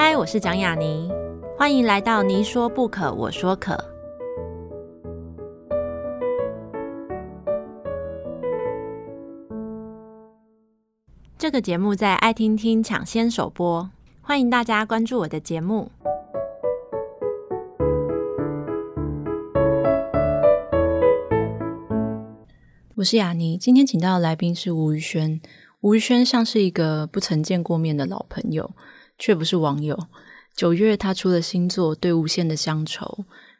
嗨，我是蒋雅妮，欢迎来到你说不可，我说可。这个节目在爱听听抢先首播，欢迎大家关注我的节目。我是雅妮，今天请到的来宾是吴宇轩。吴宇轩像是一个不曾见过面的老朋友，却不是网友。九月他出了新作《对无限的乡愁》，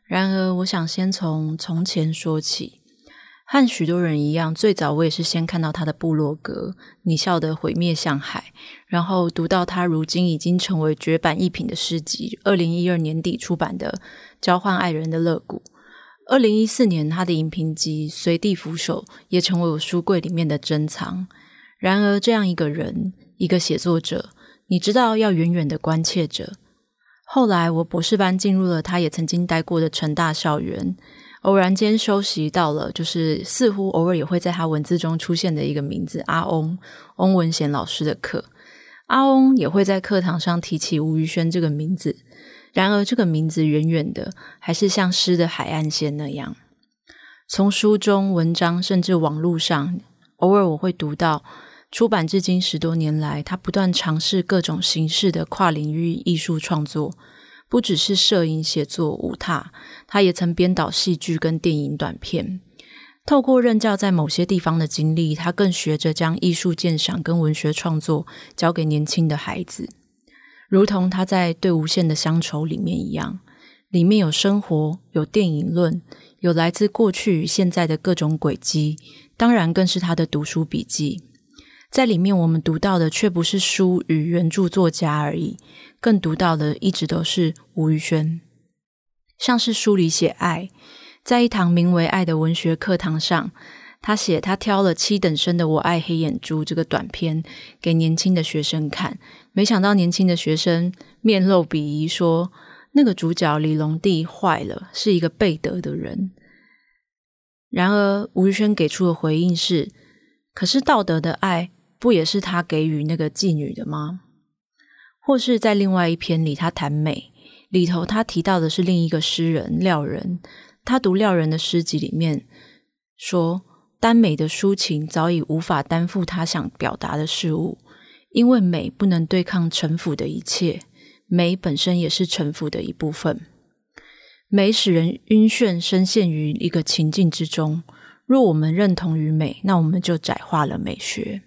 然而我想先从从前说起。和许多人一样，最早我也是先看到他的部落格《你笑得毁灭像海》，然后读到他如今已经成为绝版一品的诗集，二零一二年底出版的《交换爱人的乐谷》。二零一四年他的影评集《随地扶手》也成为我书柜里面的珍藏。然而，这样一个人，一个写作者，你知道要远远的关切着。后来，我博士班进入了他也曾经待过的成大校园，偶然间修习到了，就是似乎偶尔也会在他文字中出现的一个名字——阿翁，翁文贤老师的课。阿翁也会在课堂上提起吴宇轩这个名字。然而，这个名字远远的，还是像诗的海岸线那样，从书中、文章，甚至网络上，偶尔我会读到。出版至今十多年来，他不断尝试各种形式的跨领域艺术创作，不只是摄影、写作、舞踏，他也曾编导戏剧跟电影短片。透过任教在某些地方的经历，他更学着将艺术鉴赏跟文学创作交给年轻的孩子，如同他在《对无限的乡愁》里面一样，里面有生活，有电影论，有来自过去与现在的各种轨迹，当然更是他的读书笔记。在里面，我们读到的却不是书与原著作家而已，更读到的一直都是吴宇轩。像是书里写爱，在一堂名为《爱》的文学课堂上，他写他挑了七等生的《我爱黑眼珠》这个短篇给年轻的学生看，没想到年轻的学生面露鄙夷，说那个主角李隆帝坏了，是一个背德的人。然而吴宇轩给出的回应是：可是道德的爱。不也是他给予那个妓女的吗？或是在另外一篇里，他谈美里头，他提到的是另一个诗人廖人。他读廖人的诗集里面说，耽美的抒情早已无法担负他想表达的事物，因为美不能对抗城府的一切，美本身也是城府的一部分。美使人晕眩，深陷于一个情境之中。若我们认同于美，那我们就窄化了美学。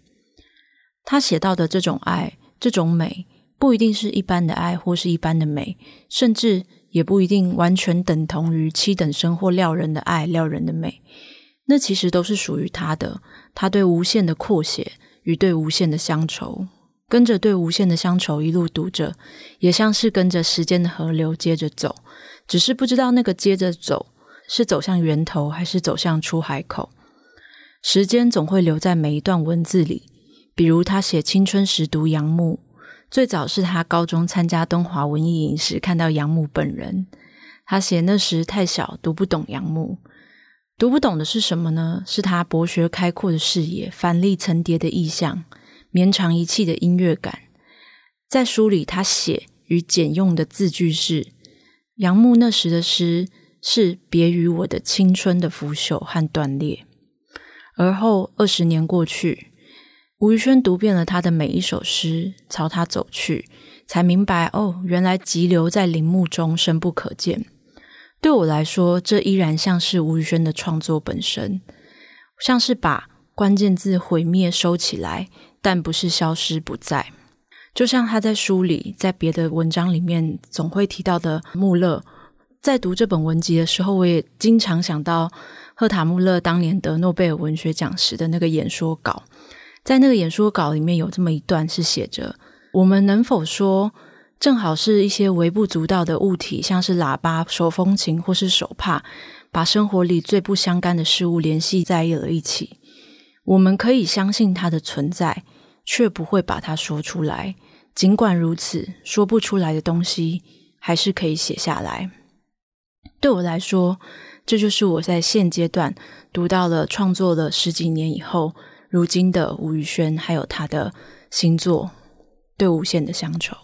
他写到的这种爱，这种美，不一定是一般的爱，或是一般的美，甚至也不一定完全等同于七等生或撩人的爱、撩人的美。那其实都是属于他的，他对无限的扩写与对无限的乡愁，跟着对无限的乡愁一路读着，也像是跟着时间的河流接着走，只是不知道那个接着走是走向源头，还是走向出海口。时间总会留在每一段文字里。比如他写青春时读杨牧，最早是他高中参加东华文艺营时看到杨牧本人。他写那时太小，读不懂杨牧，读不懂的是什么呢？是他博学开阔的视野，繁丽层叠的意象，绵长一气的音乐感。在书里，他写与简用的字句是：杨牧那时的诗是别于我的青春的腐朽和断裂。而后二十年过去。吴宇轩读遍了他的每一首诗，朝他走去，才明白哦，原来急流在林木中深不可见。对我来说，这依然像是吴宇轩的创作本身，像是把关键字毁灭收起来，但不是消失不在。就像他在书里，在别的文章里面总会提到的穆勒，在读这本文集的时候，我也经常想到赫塔穆勒当年得诺贝尔文学奖时的那个演说稿。在那个演说稿里面有这么一段是写着：“我们能否说，正好是一些微不足道的物体，像是喇叭、手风琴或是手帕，把生活里最不相干的事物联系在了一起？我们可以相信它的存在，却不会把它说出来。尽管如此，说不出来的东西还是可以写下来。对我来说，这就是我在现阶段读到了创作了十几年以后。”如今的吴宇轩，还有他的新作《对无限的乡愁》。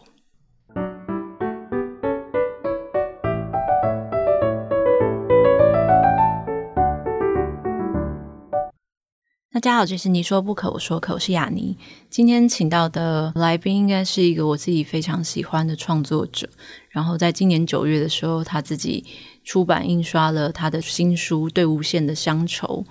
大家好，这是你说不可，我说可，我是雅尼。今天请到的来宾应该是一个我自己非常喜欢的创作者。然后在今年九月的时候，他自己出版印刷了他的新书《对无限的乡愁》。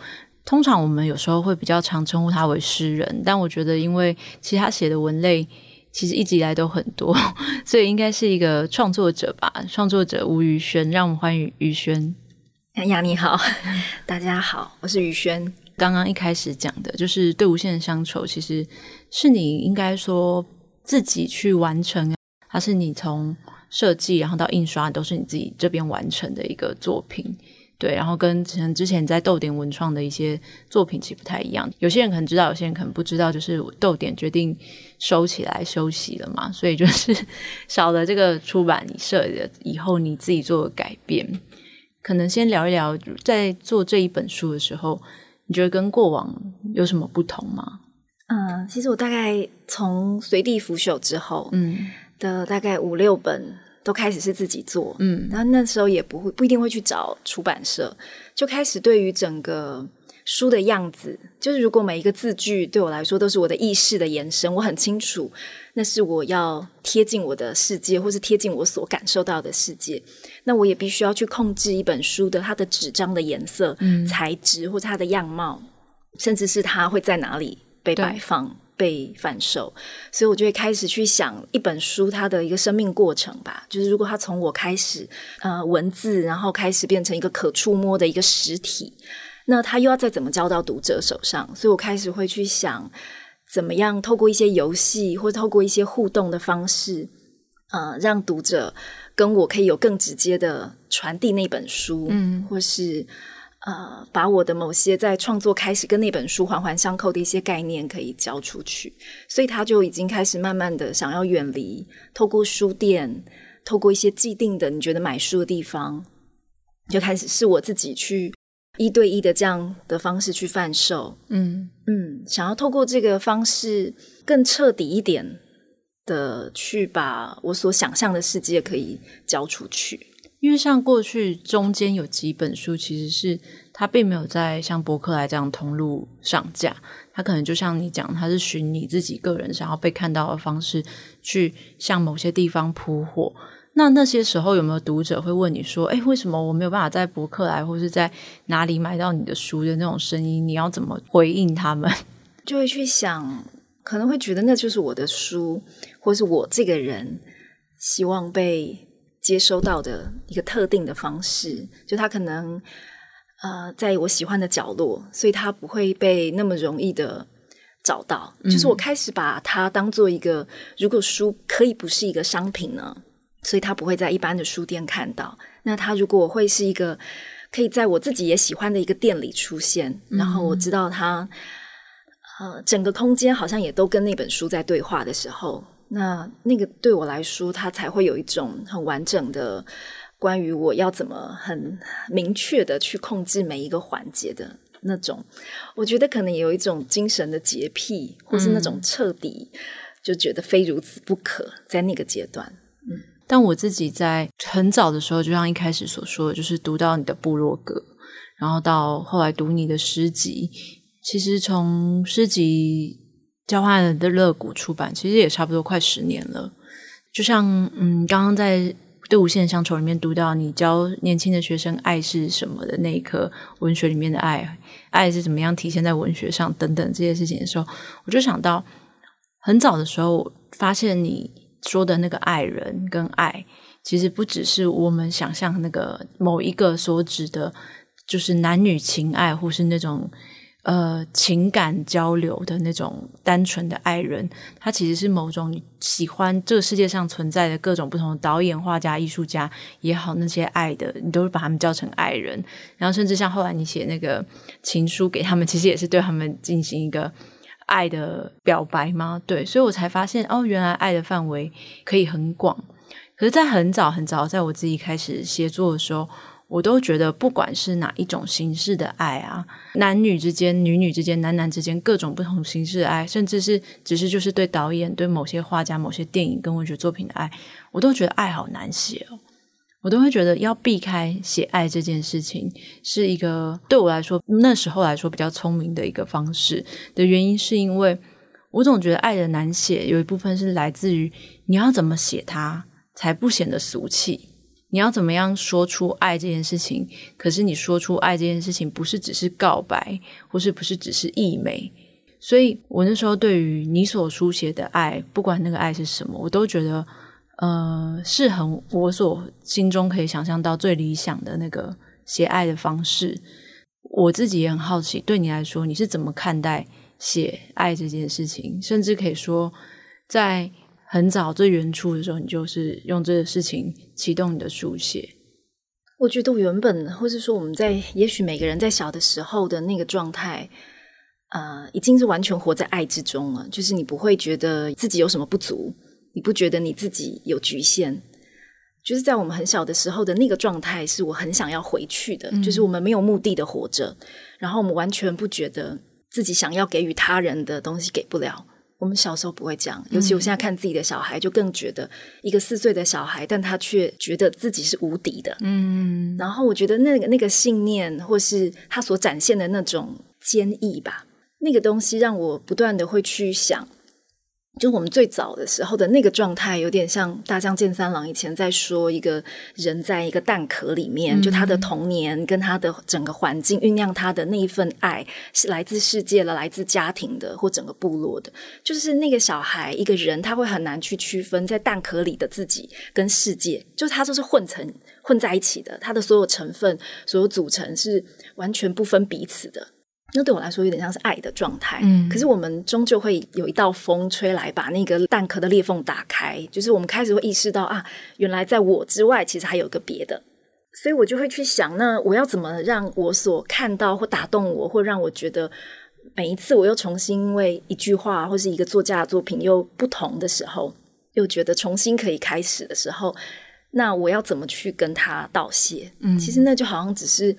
通常我们有时候会比较常称呼他为诗人，但我觉得，因为其实他写的文类其实一直以来都很多，所以应该是一个创作者吧。创作者吴宇轩，让我们欢迎宇轩。杨洋你好，大家好，我是宇轩。刚刚一开始讲的就是对无限的乡愁，其实是你应该说自己去完成，它是你从设计然后到印刷都是你自己这边完成的一个作品，对，然后跟之前在豆点文创的一些作品其实不太一样。有些人可能知道，有些人可能不知道，就是豆点决定收起来休息了嘛，所以就是 少了这个出版社的以后，你自己做改变，可能先聊一聊在做这一本书的时候。你觉得跟过往有什么不同吗？嗯，其实我大概从随地腐朽之后，嗯，的大概五六本都开始是自己做，嗯，然后那时候也不会不一定会去找出版社，就开始对于整个。书的样子，就是如果每一个字句对我来说都是我的意识的延伸，我很清楚那是我要贴近我的世界，或是贴近我所感受到的世界。那我也必须要去控制一本书的它的纸张的颜色、嗯、材质，或者它的样貌，甚至是它会在哪里被摆放、被贩售。所以我就会开始去想一本书它的一个生命过程吧。就是如果它从我开始呃文字，然后开始变成一个可触摸的一个实体。那它又要再怎么交到读者手上？所以我开始会去想，怎么样透过一些游戏，或透过一些互动的方式，呃，让读者跟我可以有更直接的传递那本书，嗯，或是呃，把我的某些在创作开始跟那本书环环相扣的一些概念可以交出去。所以他就已经开始慢慢的想要远离，透过书店，透过一些既定的你觉得买书的地方，就开始是我自己去。一对一的这样的方式去贩售，嗯嗯，想要透过这个方式更彻底一点的去把我所想象的世界可以交出去。因为像过去中间有几本书，其实是它并没有在像博客来这样通路上架，它可能就像你讲，它是寻你自己个人想要被看到的方式去向某些地方铺货。那那些时候有没有读者会问你说：“诶，为什么我没有办法在博客来或是在哪里买到你的书的那种声音？你要怎么回应他们？”就会去想，可能会觉得那就是我的书，或是我这个人希望被接收到的一个特定的方式。就它可能呃，在我喜欢的角落，所以它不会被那么容易的找到。嗯。就是我开始把它当做一个，如果书可以不是一个商品呢？所以它不会在一般的书店看到。那它如果会是一个可以在我自己也喜欢的一个店里出现，嗯、然后我知道它呃整个空间好像也都跟那本书在对话的时候，那那个对我来说，它才会有一种很完整的关于我要怎么很明确的去控制每一个环节的那种。我觉得可能有一种精神的洁癖，或是那种彻底就觉得非如此不可，在那个阶段，嗯。但我自己在很早的时候，就像一开始所说的，就是读到你的部落格，然后到后来读你的诗集。其实从诗集《交换的乐谷》出版，其实也差不多快十年了。就像嗯，刚刚在《对无限乡愁》里面读到你教年轻的学生爱是什么的那一刻，文学里面的爱，爱是怎么样体现在文学上等等这些事情的时候，我就想到很早的时候发现你。说的那个爱人跟爱，其实不只是我们想象那个某一个所指的，就是男女情爱，或是那种呃情感交流的那种单纯的爱人。他其实是某种喜欢这个世界上存在的各种不同的导演、画家、艺术家也好，那些爱的，你都是把他们叫成爱人。然后甚至像后来你写那个情书给他们，其实也是对他们进行一个。爱的表白吗？对，所以我才发现哦，原来爱的范围可以很广。可是，在很早很早，在我自己开始写作的时候，我都觉得，不管是哪一种形式的爱啊，男女之间、女女之间、男男之间，各种不同形式的爱，甚至是只是就是对导演、对某些画家、某些电影跟文学作品的爱，我都觉得爱好难写哦。我都会觉得要避开写爱这件事情，是一个对我来说那时候来说比较聪明的一个方式的原因，是因为我总觉得爱的难写，有一部分是来自于你要怎么写它才不显得俗气，你要怎么样说出爱这件事情，可是你说出爱这件事情不是只是告白，或是不是只是溢美，所以我那时候对于你所书写的爱，不管那个爱是什么，我都觉得。呃，是很我所心中可以想象到最理想的那个写爱的方式。我自己也很好奇，对你来说，你是怎么看待写爱这件事情？甚至可以说，在很早最原初的时候，你就是用这个事情启动你的书写。我觉得我原本，或是说我们在，也许每个人在小的时候的那个状态，呃，已经是完全活在爱之中了。就是你不会觉得自己有什么不足。你不觉得你自己有局限？就是在我们很小的时候的那个状态，是我很想要回去的。嗯。就是我们没有目的的活着，然后我们完全不觉得自己想要给予他人的东西给不了。我们小时候不会这样，尤其我现在看自己的小孩，就更觉得一个四岁的小孩，但他却觉得自己是无敌的。嗯，然后我觉得那个那个信念，或是他所展现的那种坚毅吧，那个东西让我不断的会去想。就我们最早的时候的那个状态，有点像大将健三郎以前在说，一个人在一个蛋壳里面，嗯、就他的童年跟他的整个环境酝酿他的那一份爱，是来自世界的、来自家庭的或整个部落的。就是那个小孩，一个人他会很难去区分在蛋壳里的自己跟世界，就是他都是混成混在一起的，他的所有成分、所有组成是完全不分彼此的。那对我来说有点像是爱的状态，嗯，可是我们终究会有一道风吹来，把那个蛋壳的裂缝打开，就是我们开始会意识到啊，原来在我之外，其实还有个别的，所以我就会去想，那我要怎么让我所看到或打动我，或让我觉得每一次我又重新因为一句话或是一个作家的作品又不同的时候，又觉得重新可以开始的时候，那我要怎么去跟他道谢？嗯，其实那就好像只是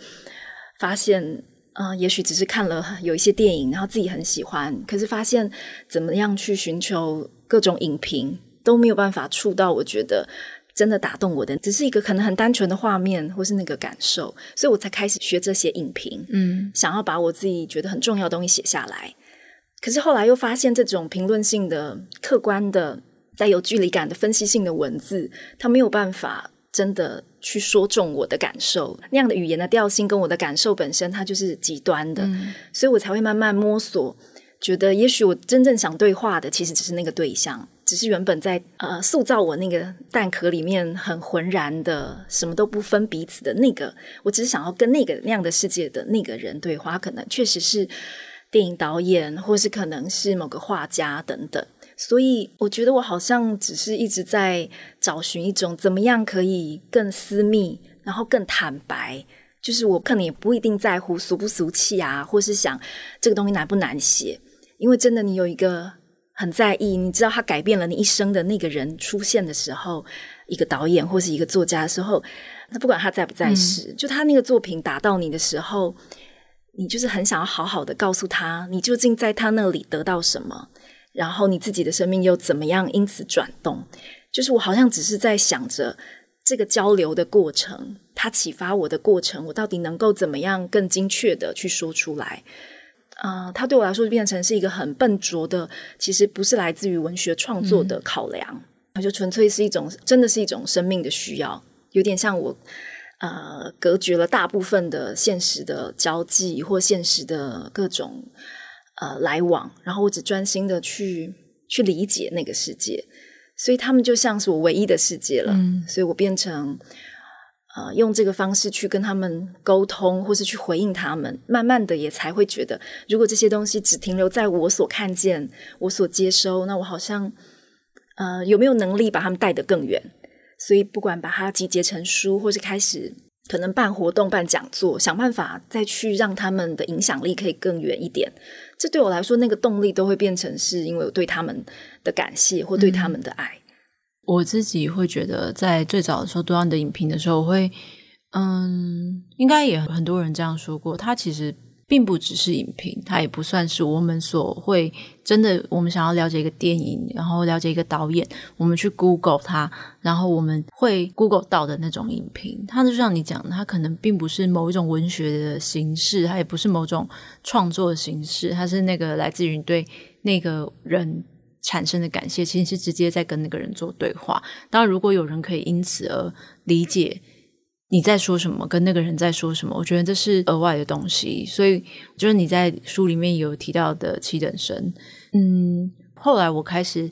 发现。啊、呃，也许只是看了有一些电影，然后自己很喜欢，可是发现怎么样去寻求各种影评都没有办法触到我觉得真的打动我的，只是一个可能很单纯的画面或是那个感受，所以我才开始学这些影评，嗯，想要把我自己觉得很重要的东西写下来。可是后来又发现这种评论性的、客观的、带有距离感的分析性的文字，它没有办法。真的去说中我的感受，那样的语言的调性跟我的感受本身，它就是极端的，嗯，所以我才会慢慢摸索，觉得也许我真正想对话的，其实只是那个对象，只是原本在呃塑造我那个蛋壳里面很浑然的，什么都不分彼此的那个，我只是想要跟那个那样的世界的那个人对话，可能确实是电影导演，或是可能是某个画家等等。所以我觉得我好像只是一直在找寻一种怎么样可以更私密，然后更坦白。就是我可能也不一定在乎俗不俗气啊，或是想这个东西难不难写。因为真的，你有一个很在意，你知道他改变了你一生的那个人出现的时候，一个导演或是一个作家的时候，那不管他在不在世，嗯，就他那个作品打到你的时候，你就是很想要好好的告诉他，你究竟在他那里得到什么。然后你自己的生命又怎么样因此转动？就是我好像只是在想着这个交流的过程，它启发我的过程，我到底能够怎么样更精确的去说出来？啊、呃，它对我来说就变成是一个很笨拙的，其实不是来自于文学创作的考量，它、嗯、就纯粹是一种，真的是一种生命的需要，有点像我呃隔绝了大部分的现实的交际或现实的各种。呃，来往，然后我只专心的去去理解那个世界，所以他们就像是我唯一的世界了。嗯，所以我变成呃，用这个方式去跟他们沟通，或是去回应他们，慢慢的也才会觉得，如果这些东西只停留在我所看见、我所接收，那我好像呃，有没有能力把他们带得更远？所以不管把它集结成书，或是开始可能办活动、办讲座，想办法再去让他们的影响力可以更远一点。这对我来说，那个动力都会变成是因为我对他们的感谢或对他们的爱。嗯、我自己会觉得，在最早的时候读到你的影评的时候，我会，嗯，应该也很多人这样说过。他其实并不只是影评，它也不算是我们所会真的。我们想要了解一个电影，然后了解一个导演，我们去 Google 它，然后我们会 Google 到的那种影评。它就像你讲的，它可能并不是某一种文学的形式，它也不是某种创作的形式，它是那个来自于对那个人产生的感谢，其实是直接在跟那个人做对话。当然，如果有人可以因此而理解。你在说什么？跟那个人在说什么？我觉得这是额外的东西。所以，就是你在书里面有提到的七等生。嗯，后来我开始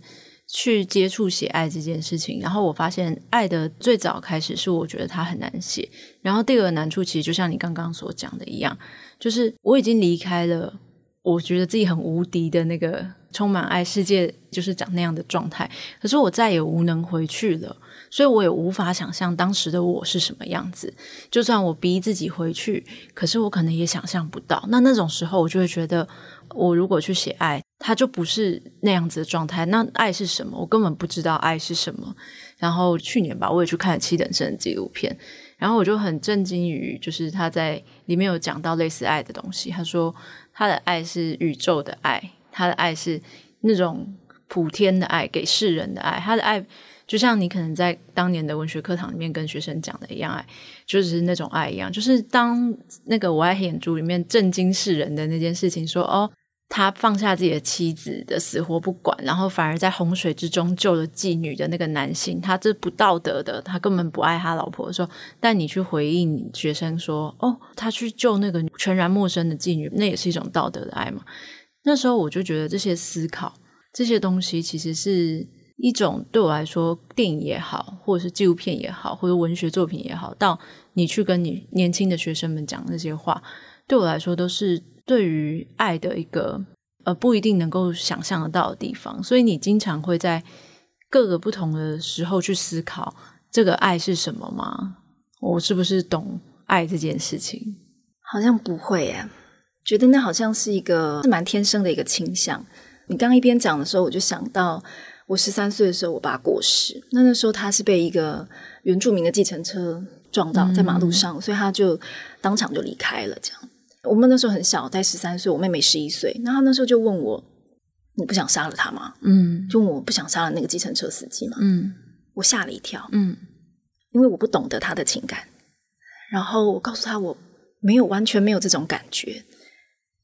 去接触写爱这件事情，然后我发现爱的最早开始是我觉得它很难写。然后第二个难处其实就像你刚刚所讲的一样，就是我已经离开了我觉得自己很无敌的那个充满爱世界，就是长那样的状态。可是我再也无能回去了。所以我也无法想象当时的我是什么样子。就算我逼自己回去，可是我可能也想象不到。那那种时候，我就会觉得，我如果去写爱，它就不是那样子的状态。那爱是什么？我根本不知道爱是什么。然后去年吧，我也去看了七等生的纪录片，然后我就很震惊于，就是他在里面有讲到类似爱的东西。他说他的爱是宇宙的爱，他的爱是那种普天的爱，给世人的爱，他的爱。就像你可能在当年的文学课堂里面跟学生讲的一样，爱就是那种爱一样。就是当那个我爱黑眼珠里面震惊世人的那件事情说，哦，他放下自己的妻子的死活不管，然后反而在洪水之中救了妓女的那个男性，他这不道德的，他根本不爱他老婆的时候，但你去回应学生说，哦，他去救那个全然陌生的妓女，那也是一种道德的爱嘛。那时候我就觉得这些思考，这些东西其实是。一种对我来说，电影也好，或者是纪录片也好，或者文学作品也好，到你去跟你年轻的学生们讲那些话，对我来说都是对于爱的一个呃不一定能够想象得到的地方。所以你经常会在各个不同的时候去思考这个爱是什么吗？我是不是懂爱这件事情？好像不会耶，觉得那好像是一个蛮天生的一个倾向。你刚刚一边讲的时候，我就想到。我十三岁的时候，我爸过世。那那时候他是被一个原住民的计程车撞到在马路上，嗯、所以他就当场就离开了。这样，我们那时候很小，在十三岁，我妹妹十一岁。那他那时候就问我：“你不想杀了他吗？”嗯，就问我不想杀了那个计程车司机吗？嗯，我吓了一跳。嗯，因为我不懂得他的情感。然后我告诉他，我没有完全没有这种感觉，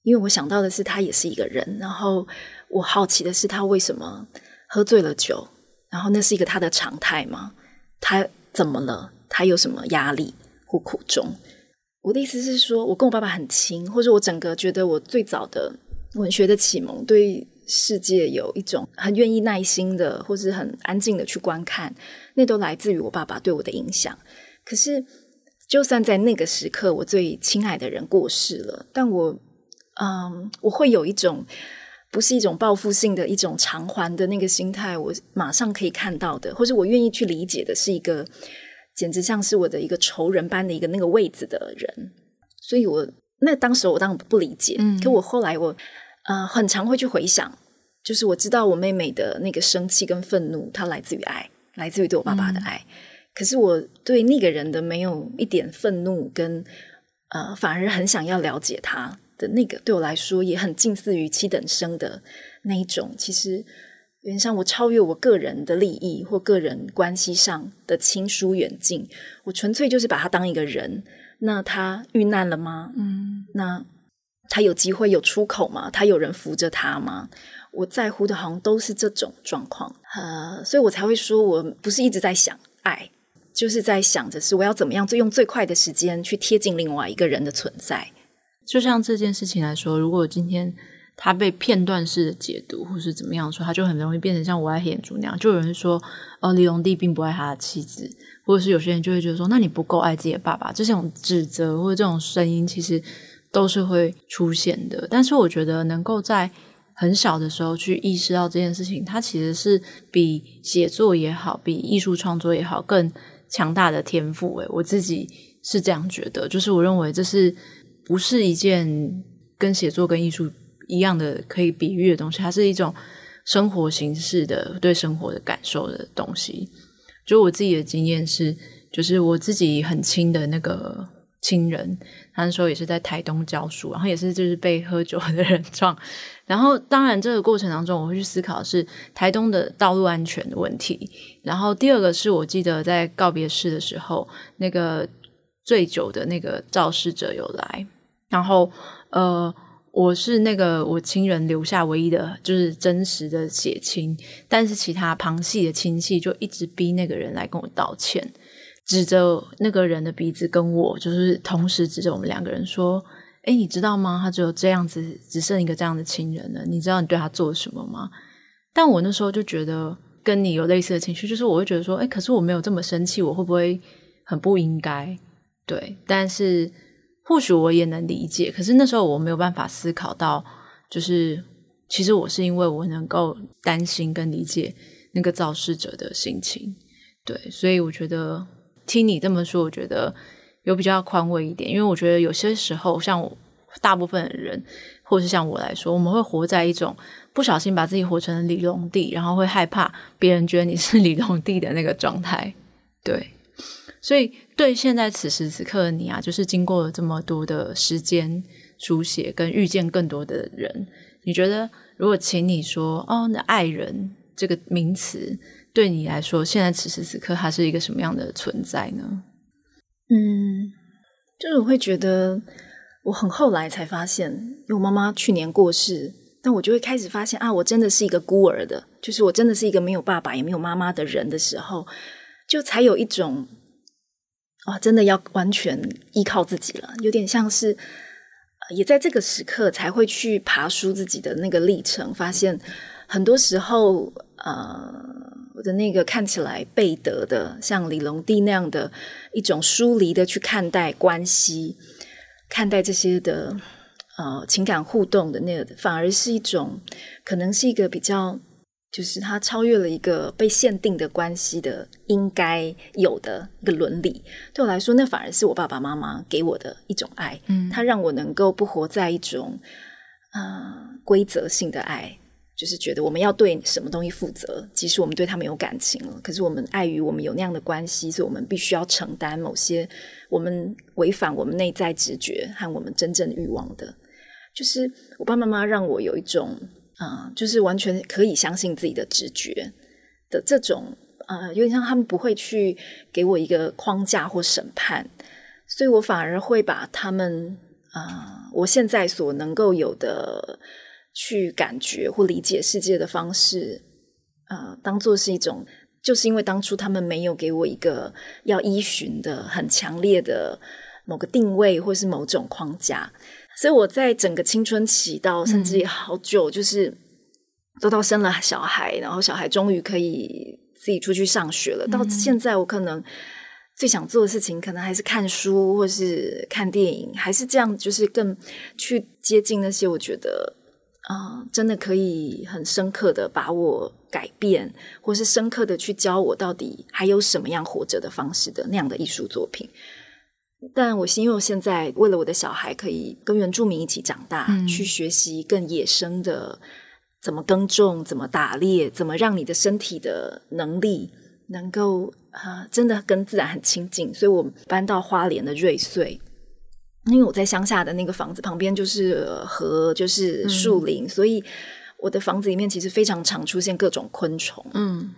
因为我想到的是他也是一个人。然后我好奇的是他为什么。喝醉了酒，然后那是一个他的常态吗？他怎么了？他有什么压力或苦衷？我的意思是说，我跟我爸爸很亲，或者我整个觉得我最早的文学的启蒙，对世界有一种很愿意耐心的，或是很安静的去观看，那都来自于我爸爸对我的影响。可是，就算在那个时刻，我最亲爱的人过世了，但我，嗯，我会有一种。不是一种报复性的一种偿还的那个心态，我马上可以看到的，或者我愿意去理解的，是一个简直像是我的一个仇人般的一个那个位子的人。所以我那当时我当然不理解，嗯，可我后来我呃很常会去回想，就是我知道我妹妹的那个生气跟愤怒，它来自于爱，来自于对我爸爸的爱。嗯，可是我对那个人的没有一点愤怒跟呃，反而很想要了解他。的那个对我来说也很近似于七等生的那一种，其实原上我超越我个人的利益或个人关系上的亲疏远近，我纯粹就是把他当一个人。那他遇难了吗？嗯，那他有机会有出口吗？他有人扶着他吗？我在乎的好像都是这种状况，呃，所以我才会说我不是一直在想爱，就是在想着是我要怎么样最用最快的时间去贴近另外一个人的存在。就像这件事情来说，如果今天他被片段式的解读，或是怎么样说，他就很容易变成像我爱黑眼珠那样。就有人说，哦，李龙帝并不爱他的妻子，或者是有些人就会觉得说，那你不够爱自己的爸爸。这种指责或者这种声音，其实都是会出现的。但是我觉得，能够在很小的时候去意识到这件事情，它其实是比写作也好，比艺术创作也好，更强大的天赋。诶，我自己是这样觉得，就是我认为这是。不是一件跟写作跟艺术一样的可以比喻的东西，它是一种生活形式的对生活的感受的东西。就我自己的经验是，就是我自己很亲的那个亲人，他那时候也是在台东教书，然后也是就是被喝酒的人撞。然后当然这个过程当中，我会去思考是台东的道路安全的问题。然后第二个是我记得在告别式的时候，那个醉酒的那个肇事者有来，然后呃。我是那个我亲人留下唯一的，就是真实的血亲，但是其他旁系的亲戚就一直逼那个人来跟我道歉，指着那个人的鼻子跟我，就是同时指着我们两个人说：“诶，你知道吗？他只有这样子，只剩一个这样的亲人了。你知道你对他做了什么吗？”但我那时候就觉得跟你有类似的情绪，就是我会觉得说：“诶，可是我没有这么生气，我会不会很不应该？”对，但是。或许我也能理解，可是那时候我没有办法思考到，就是其实我是因为我能够担心跟理解那个肇事者的心情，对，所以我觉得听你这么说，我觉得有比较宽慰一点，因为我觉得有些时候，像我大部分的人，或是像我来说，我们会活在一种不小心把自己活成李龙弟，然后会害怕别人觉得你是李龙弟的那个状态，对。所以，对现在此时此刻的你啊，就是经过了这么多的时间书写，跟遇见更多的人，你觉得，如果请你说，哦，那爱人这个名词对你来说，现在此时此刻，它是一个什么样的存在呢？嗯，就是我会觉得，我很后来才发现，因为我妈妈去年过世，但我就会开始发现啊，我真的是一个孤儿的，就是我真的是一个没有爸爸也没有妈妈的人的时候，就才有一种。哇，真的要完全依靠自己了，有点像是，也在这个时刻才会去爬梳自己的那个历程，发现很多时候，呃，我的那个看起来背德的，像李龙弟那样的一种疏离的去看待关系，看待这些的呃情感互动的那个，反而是一种，可能是一个比较。就是他超越了一个被限定的关系的应该有的一个伦理，对我来说，那反而是我爸爸妈妈给我的一种爱。嗯，他让我能够不活在一种呃规则性的爱，就是觉得我们要对什么东西负责，即使我们对他们有感情了，可是我们碍于我们有那样的关系，所以我们必须要承担某些我们违反我们内在直觉和我们真正欲望的。就是我爸爸妈妈让我有一种。啊、就是完全可以相信自己的直觉的这种，呃，有点像他们不会去给我一个框架或审判，所以我反而会把他们、呃，我现在所能够有的去感觉或理解世界的方式，呃，当做是一种，就是因为当初他们没有给我一个要依循的很强烈的某个定位或是某种框架。所以我在整个青春期到甚至也好久，就是都到生了小孩，然后小孩终于可以自己出去上学了。到现在，我可能最想做的事情，可能还是看书，或是看电影，还是这样，就是更去接近那些我觉得啊、呃，真的可以很深刻的把我改变，或是深刻的去教我到底还有什么样活着的方式的那样的艺术作品。但我是因为我现在为了我的小孩可以跟原住民一起长大，嗯、去学习更野生的怎么耕种、怎么打猎、怎么让你的身体的能力能够啊、呃，真的跟自然很亲近。所以我搬到花莲的瑞穗，因为我在乡下的那个房子旁边就是河，就是树林，嗯、所以我的房子里面其实非常常出现各种昆虫。嗯。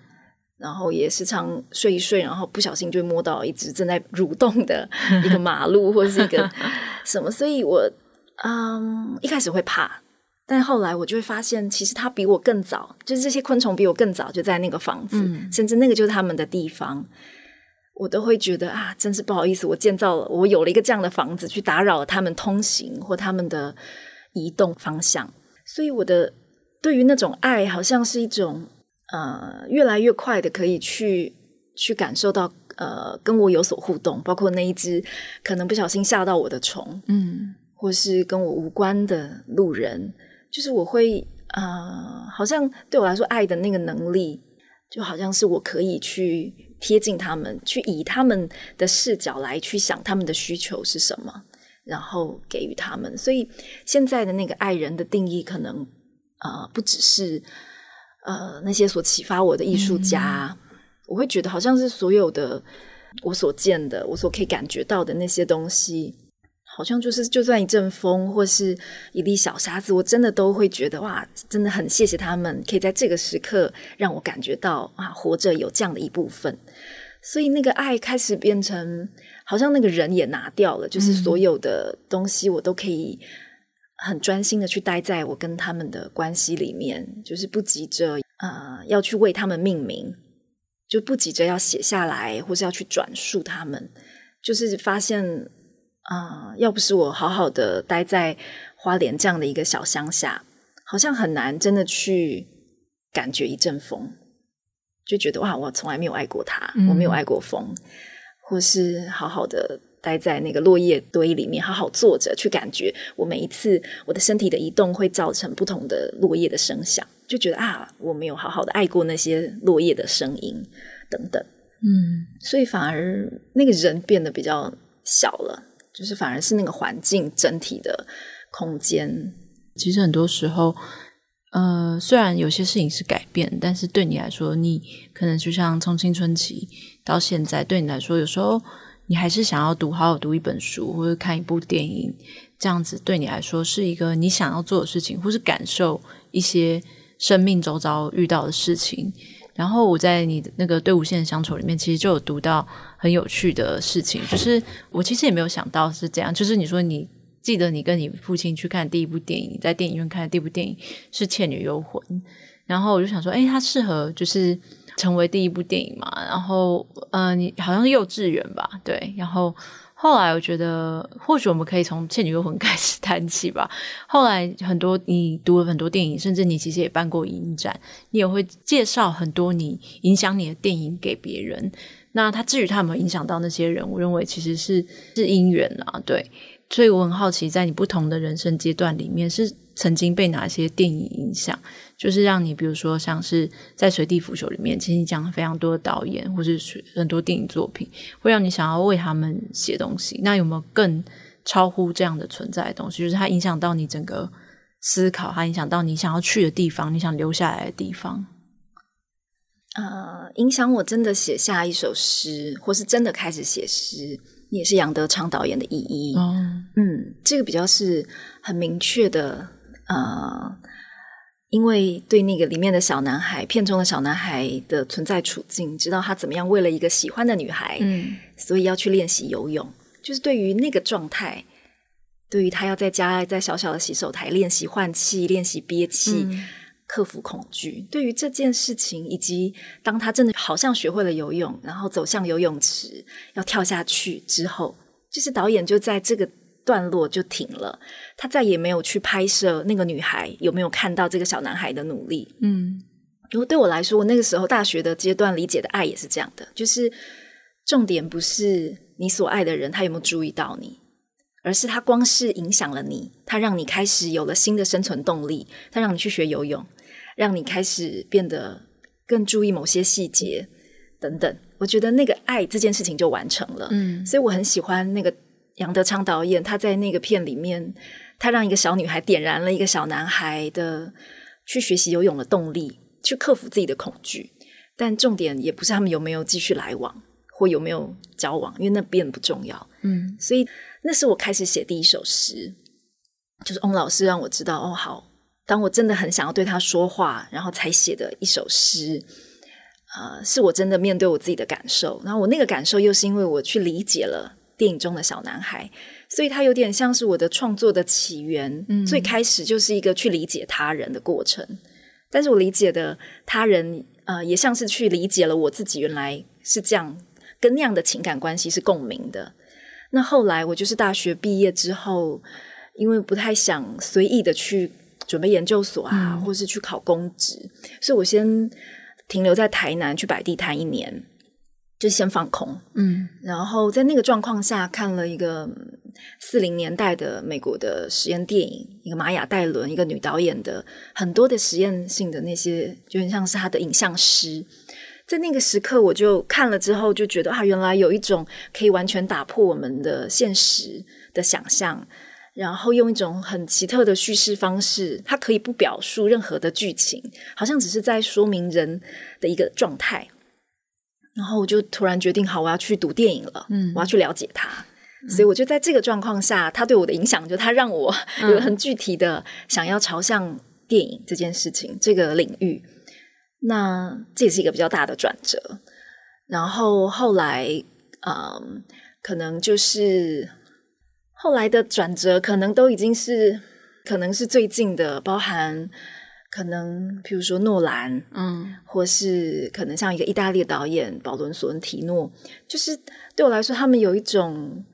然后也时常睡一睡，然后不小心就摸到一只正在蠕动的一个马路或是一个 什么，所以我嗯一开始会怕，但后来我就会发现，其实它比我更早，就是这些昆虫比我更早就在那个房子，嗯、甚至那个就是他们的地方，我都会觉得啊，真是不好意思，我建造了，我有了一个这样的房子，去打扰了他们通行或他们的移动方向，所以我的对于那种爱，好像是一种。呃，越来越快的可以去去感受到，呃，跟我有所互动，包括那一只可能不小心吓到我的虫，嗯，或是跟我无关的路人，就是我会，呃，好像对我来说，爱的那个能力，就好像是我可以去贴近他们，去以他们的视角来去想他们的需求是什么，然后给予他们。所以现在的那个爱人的定义，可能，呃，不只是。呃，那些所启发我的艺术家，嗯、我会觉得好像是所有的我所见的，我所可以感觉到的那些东西，好像就是就算一阵风或是一粒小沙子，我真的都会觉得哇，真的很谢谢他们，可以在这个时刻让我感觉到啊，活着有这样的一部分。所以那个爱开始变成，好像那个人也拿掉了，就是所有的东西我都可以很专心的去待在我跟他们的关系里面，就是不急着呃要去为他们命名。就不急着要写下来，或是要去转述他们，就是发现啊、呃，要不是我好好的待在花莲这样的一个小乡下，好像很难真的去感觉一阵风，就觉得哇，我从来没有爱过他，我没有爱过风，嗯、或是好好的待在那个落叶堆里面，好好坐着去感觉我每一次我的身体的移动会造成不同的落叶的声响。就觉得啊，我没有好好的爱过那些落叶的声音等等，嗯，所以反而那个人变得比较小了，就是反而是那个环境整体的空间。其实很多时候，呃，虽然有些事情是改变，但是对你来说，你可能就像从青春期到现在，对你来说，有时候你还是想要读好好读一本书或者看一部电影，这样子对你来说是一个你想要做的事情，或是感受一些。生命周遭遇到的事情，然后我在你的那个对无限的乡愁里面，其实就有读到很有趣的事情。就是我其实也没有想到是这样，就是你说你记得你跟你父亲去看第一部电影，在电影院看的第一部电影是《倩女幽魂》，然后我就想说，诶，它适合就是成为第一部电影嘛？然后，呃，你好像是幼稚园吧？对，然后。后来我觉得，或许我们可以从《倩女幽魂》开始谈起吧。后来很多你读了很多电影，甚至你其实也办过影展，你也会介绍很多你影响你的电影给别人。那他至于他有没有影响到那些人，我认为其实是是因缘啊，对。所以我很好奇，在你不同的人生阶段里面，是曾经被哪些电影影响？就是让你，比如说像是在水地腐朽里面，其实你讲了非常多的导演，或是很多电影作品，会让你想要为他们写东西。那有没有更超乎这样的存在的东西？就是它影响到你整个思考，它影响到你想要去的地方，你想留下来的地方。呃，影响我真的写下一首诗，或是真的开始写诗。也是杨德昌导演的《意义》，嗯，这个比较是很明确的，呃，因为对那个里面的小男孩，片中的小男孩的存在处境，知道他怎么样为了一个喜欢的女孩，嗯，所以要去练习游泳，就是对于那个状态，对于他要在家在小小的洗手台练习换气、练习憋气。嗯。克服恐惧，对于这件事情，以及当他真的好像学会了游泳，然后走向游泳池要跳下去之后，就是导演就在这个段落就停了，他再也没有去拍摄那个女孩有没有看到这个小男孩的努力。嗯，然后对我来说，我那个时候大学的阶段理解的爱也是这样的，就是重点不是你所爱的人他有没有注意到你，而是他光是影响了你，他让你开始有了新的生存动力，他让你去学游泳。让你开始变得更注意某些细节等等，我觉得那个爱这件事情就完成了。嗯，所以我很喜欢那个杨德昌导演，他在那个片里面，他让一个小女孩点燃了一个小男孩的去学习游泳的动力，去克服自己的恐惧。但重点也不是他们有没有继续来往或有没有交往，因为那变不重要。嗯，所以那是我开始写第一首诗，就是翁老师让我知道，哦，好。当我真的很想要对他说话，然后才写的一首诗，呃，是我真的面对我自己的感受。然后我那个感受又是因为我去理解了电影中的小男孩，所以他有点像是我的创作的起源。嗯，最开始就是一个去理解他人的过程，但是我理解的他人，呃，也像是去理解了我自己，原来是这样，跟那样的情感关系是共鸣的。那后来我就是大学毕业之后，因为不太想随意的去。准备研究所啊，或是去考公职，嗯，所以我先停留在台南去摆地摊一年，就先放空。嗯，然后在那个状况下看了一个四零年代的美国的实验电影，一个玛雅戴伦，一个女导演的很多的实验性的那些，就很像是她的影像师。在那个时刻，我就看了之后就觉得啊，原来有一种可以完全打破我们的现实的想象。然后用一种很奇特的叙事方式，它可以不表述任何的剧情，好像只是在说明人的一个状态。然后我就突然决定，好，我要去读电影了，嗯，我要去了解它。所以我就在这个状况下，他对我的影响，就他让我有很具体的想要朝向电影这件事情这个领域。那这也是一个比较大的转折。然后后来，嗯，可能就是后来的转折，可能都已经是可能是最近的，包含可能比如说诺兰，嗯，或是可能像一个意大利的导演保伦·索恩提诺，就是对我来说，他们有一种。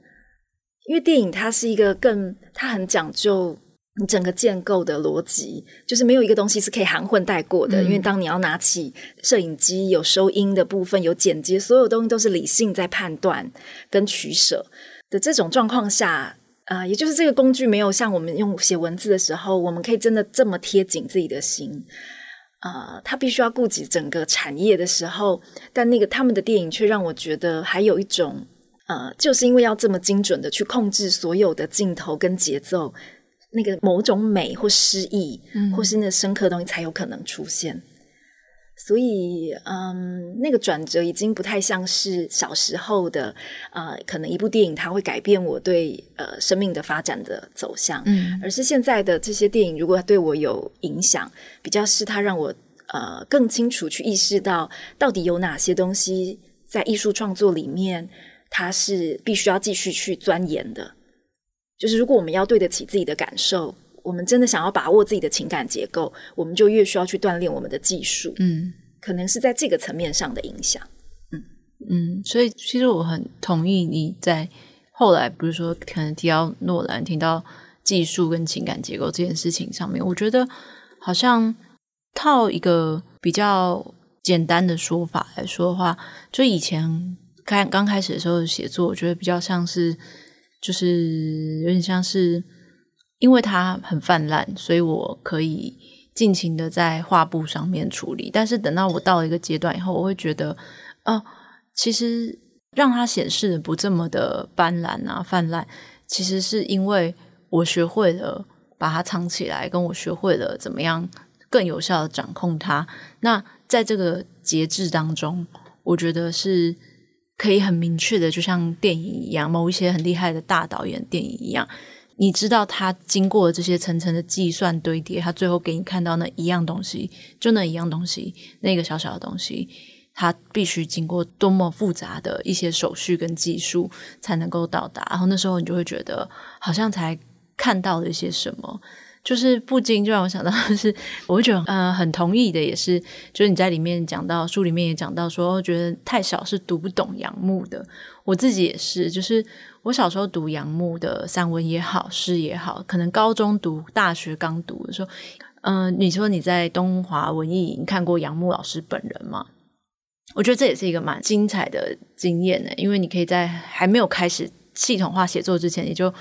因为电影它是一个更，它很讲究你整个建构的逻辑，就是没有一个东西是可以含混带过的。嗯、因为当你要拿起摄影机，有收音的部分，有剪接，所有东西都是理性在判断跟取舍的这种状况下，啊、呃，也就是这个工具没有像我们用写文字的时候，我们可以真的这么贴紧自己的心，啊、呃，它必须要顾及整个产业的时候，但那个他们的电影却让我觉得还有一种。呃，就是因为要这么精准的去控制所有的镜头跟节奏，那个某种美或诗意，嗯，或是那个深刻的东西才有可能出现。所以，嗯，那个转折已经不太像是小时候的，呃，可能一部电影它会改变我对呃生命的发展的走向，嗯，而是现在的这些电影，如果对我有影响，比较是它让我呃更清楚去意识到，到底有哪些东西在艺术创作里面。它是必须要继续去钻研的，就是如果我们要对得起自己的感受，我们真的想要把握自己的情感结构，我们就越需要去锻炼我们的技术。嗯，可能是在这个层面上的影响。嗯嗯，所以其实我很同意你在后来，比如说可能提到诺兰，提到技术跟情感结构这件事情上面，我觉得好像套一个比较简单的说法来说的话，就以前。开刚开始的时候写作，我觉得比较像是，就是有点像是，因为它很泛滥，所以我可以尽情的在画布上面处理。但是等到我到了一个阶段以后，我会觉得，哦，其实让它显示的不这么的斑斓啊泛滥，其实是因为我学会了把它藏起来，跟我学会了怎么样更有效的掌控它。那在这个节制当中，我觉得是。可以很明确的，就像电影一样，某一些很厉害的大导演电影一样，你知道他经过了这些层层的计算堆叠，他最后给你看到那一样东西，就那一样东西，那个小小的东西，他必须经过多么复杂的一些手续跟技术才能够到达，然后那时候你就会觉得好像才看到了一些什么。就是不禁就让我想到，就是我觉得，嗯、很同意的，也是，就是你在里面讲到，书里面也讲到说，觉得太小是读不懂杨牧的。我自己也是，就是我小时候读杨牧的散文也好，诗也好，可能高中读、大学刚读的时候，嗯、你说你在东华文艺营看过杨牧老师本人吗？我觉得这也是一个蛮精彩的经验呢，因为你可以在还没有开始系统化写作之前，你就。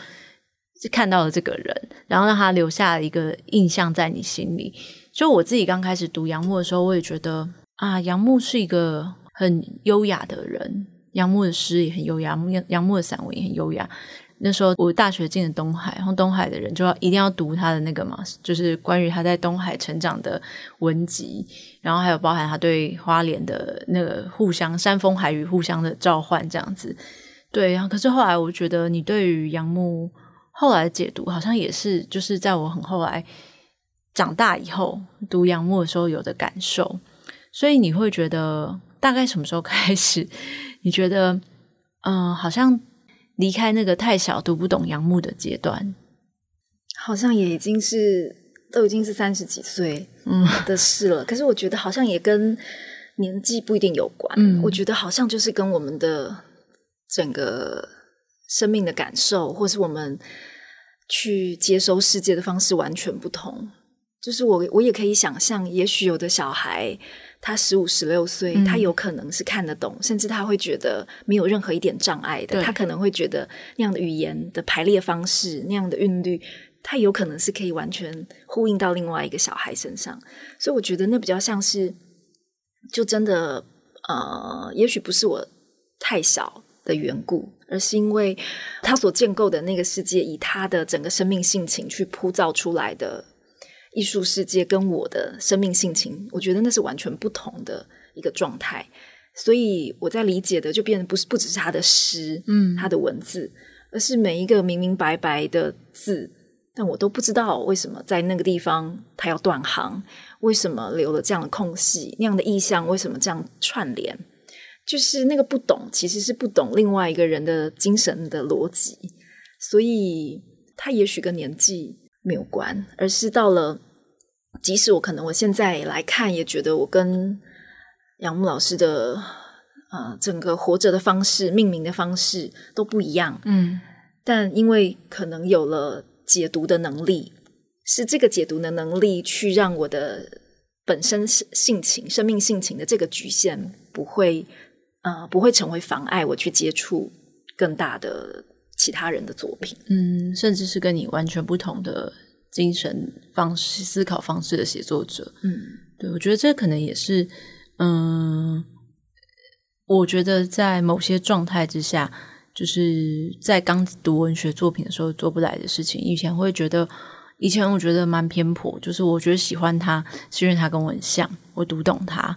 是看到了这个人，然后让他留下了一个印象在你心里。就我自己刚开始读杨牧的时候，我也觉得啊，杨牧是一个很优雅的人，杨牧的诗也很优雅，杨牧的散文也很优雅。那时候我大学进了东海，然后东海的人就要一定要读他的那个嘛，就是关于他在东海成长的文集，然后还有包含他对花莲的那个互相山风海雨互相的召唤这样子。对，然后可是后来我觉得你对于杨牧。后来解读好像也是，就是在我很后来长大以后读杨牧的时候有的感受，所以你会觉得大概什么时候开始？你觉得嗯、呃，好像离开那个太小读不懂杨牧的阶段，好像也已经是都已经是三十几岁嗯的事了。嗯、可是我觉得好像也跟年纪不一定有关，嗯，我觉得好像就是跟我们的整个。生命的感受，或是我们去接收世界的方式完全不同。就是我，我也可以想象，也许有的小孩，他十五、十六岁，嗯、他有可能是看得懂，甚至他会觉得没有任何一点障碍的。他可能会觉得那样的语言的排列方式，那样的韵律，他有可能是可以完全呼应到另外一个小孩身上。所以，我觉得那比较像是，就真的，呃，也许不是我太小的缘故。而是因为他所建构的那个世界，以他的整个生命性情去铺造出来的艺术世界，跟我的生命性情，我觉得那是完全不同的一个状态。所以我在理解的就变得不是不只是他的诗，嗯，他的文字，而是每一个明明白白的字，但我都不知道为什么在那个地方他要断行，为什么留了这样的空隙，那样的意象为什么这样串联，就是那个不懂，其实是不懂另外一个人的精神的逻辑，所以他也许跟年纪没有关，而是到了。即使我可能我现在来看，也觉得我跟杨牧老师的呃整个活着的方式、命名的方式都不一样。嗯，但因为可能有了解读的能力，是这个解读的能力去让我的本身性情、生命性情的这个局限不会呃不会成为妨碍我去接触更大的其他人的作品。嗯，甚至是跟你完全不同的。精神方式、思考方式的写作者，嗯，对，我觉得这可能也是，嗯，我觉得在某些状态之下，就是在刚读文学作品的时候做不来的事情。以前会觉得，以前我觉得蛮偏颇，就是我觉得喜欢他是因为他跟我很像，我读懂他。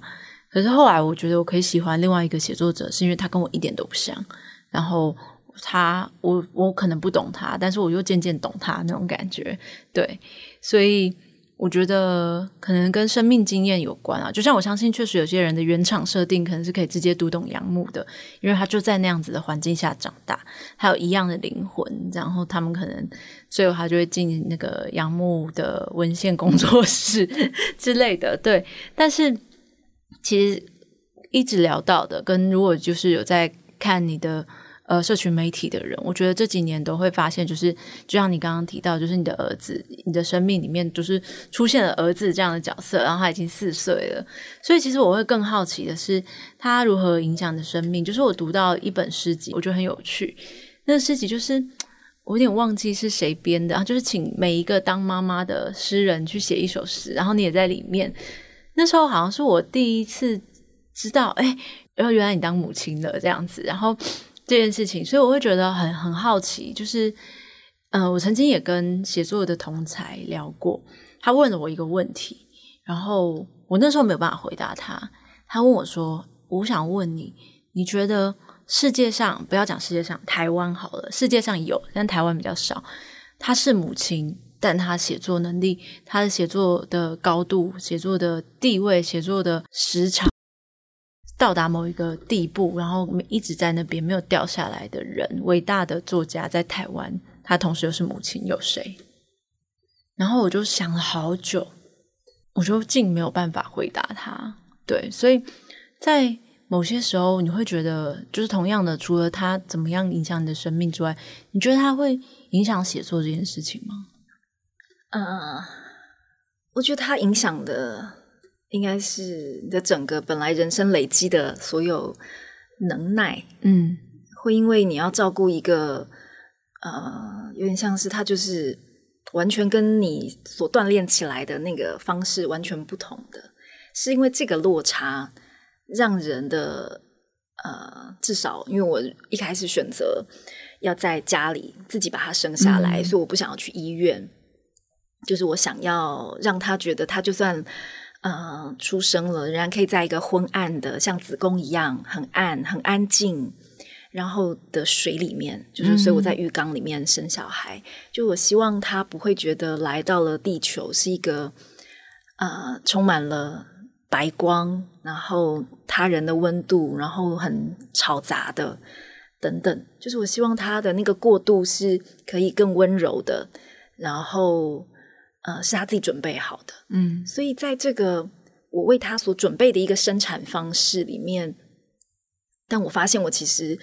可是后来我觉得我可以喜欢另外一个写作者，是因为他跟我一点都不像，然后。他，我我可能不懂他，但是我又渐渐懂他那种感觉，对，所以我觉得可能跟生命经验有关啊。就像我相信，确实有些人的原厂设定可能是可以直接读懂杨牧的，因为他就在那样子的环境下长大，他有一样的灵魂，然后他们可能最后他就会进那个杨牧的文献工作室 之类的，对。但是其实一直聊到的，跟如果就是有在看你的。呃，社群媒体的人，我觉得这几年都会发现，就是就像你刚刚提到，就是你的儿子，你的生命里面就是出现了儿子这样的角色，然后他已经四岁了。所以其实我会更好奇的是，他如何影响你的生命。就是我读到一本诗集，我觉得很有趣。那个诗集就是我有点忘记是谁编的啊，就是请每一个当妈妈的诗人去写一首诗，然后你也在里面。那时候好像是我第一次知道，哎，然后原来你当母亲了这样子，然后。这件事情，所以我会觉得很很好奇，就是，嗯、我曾经也跟写作的同才聊过，他问了我一个问题，然后我那时候没有办法回答他。他问我说：“我想问你，你觉得世界上，不要讲世界上，台湾好了，世界上有，但台湾比较少。他是母亲，但他写作能力，他的写作的高度，写作的地位，写作的时长。”到达某一个地步，然后一直在那边没有掉下来的人，伟大的作家在台湾，他同时又是母亲，有谁？然后我就想了好久，我就竟没有办法回答他。对，所以在某些时候，你会觉得，就是同样的，除了他怎么样影响你的生命之外，你觉得他会影响写作这件事情吗？嗯、uh，我觉得它影响的。应该是你的整个本来人生累积的所有能耐，嗯，会因为你要照顾一个，呃，有点像是他就是完全跟你所锻炼起来的那个方式完全不同的，是因为这个落差让人的，呃，至少因为我一开始选择要在家里自己把他生下来，嗯，所以我不想要去医院，就是我想要让他觉得他就算。呃，出生了，仍然可以在一个昏暗的，像子宫一样很暗、很安静，然后的水里面，就是所以我在浴缸里面生小孩。嗯、就我希望他不会觉得来到了地球是一个呃充满了白光，然后他人的温度，然后很吵杂的等等。就是我希望他的那个过渡是可以更温柔的，然后。呃，是他自己准备好的，嗯，所以在这个我为他所准备的一个生产方式里面，但我发现我其实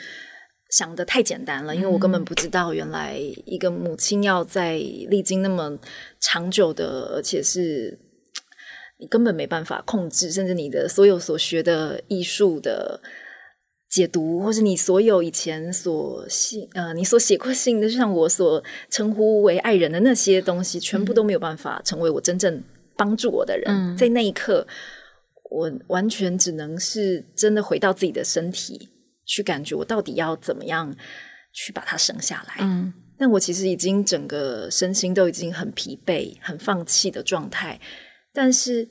想得太简单了，因为我根本不知道原来一个母亲要在历经那么长久的，而且是你根本没办法控制，甚至你的所有所学的艺术的。解读，或是你所有以前所信呃，你所写过信的，就像我所称呼为爱人的那些东西，全部都没有办法成为我真正帮助我的人。嗯。在那一刻，我完全只能是真的回到自己的身体，去感觉我到底要怎么样去把它生下来。嗯。但我其实已经整个身心都已经很疲惫、很放弃的状态，但是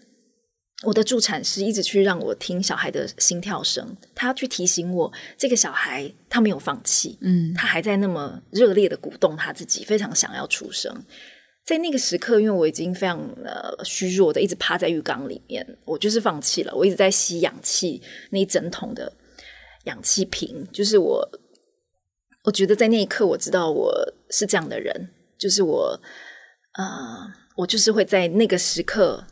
我的助产师一直去让我听小孩的心跳声，他去提醒我，这个小孩他没有放弃，嗯，他还在那么热烈的鼓动他自己，非常想要出生。在那个时刻，因为我已经非常呃虚弱的一直趴在浴缸里面，我就是放弃了，我一直在吸氧气，那一整桶的氧气瓶，就是我，我觉得在那一刻，我知道我是这样的人，就是我，呃，我就是会在那个时刻。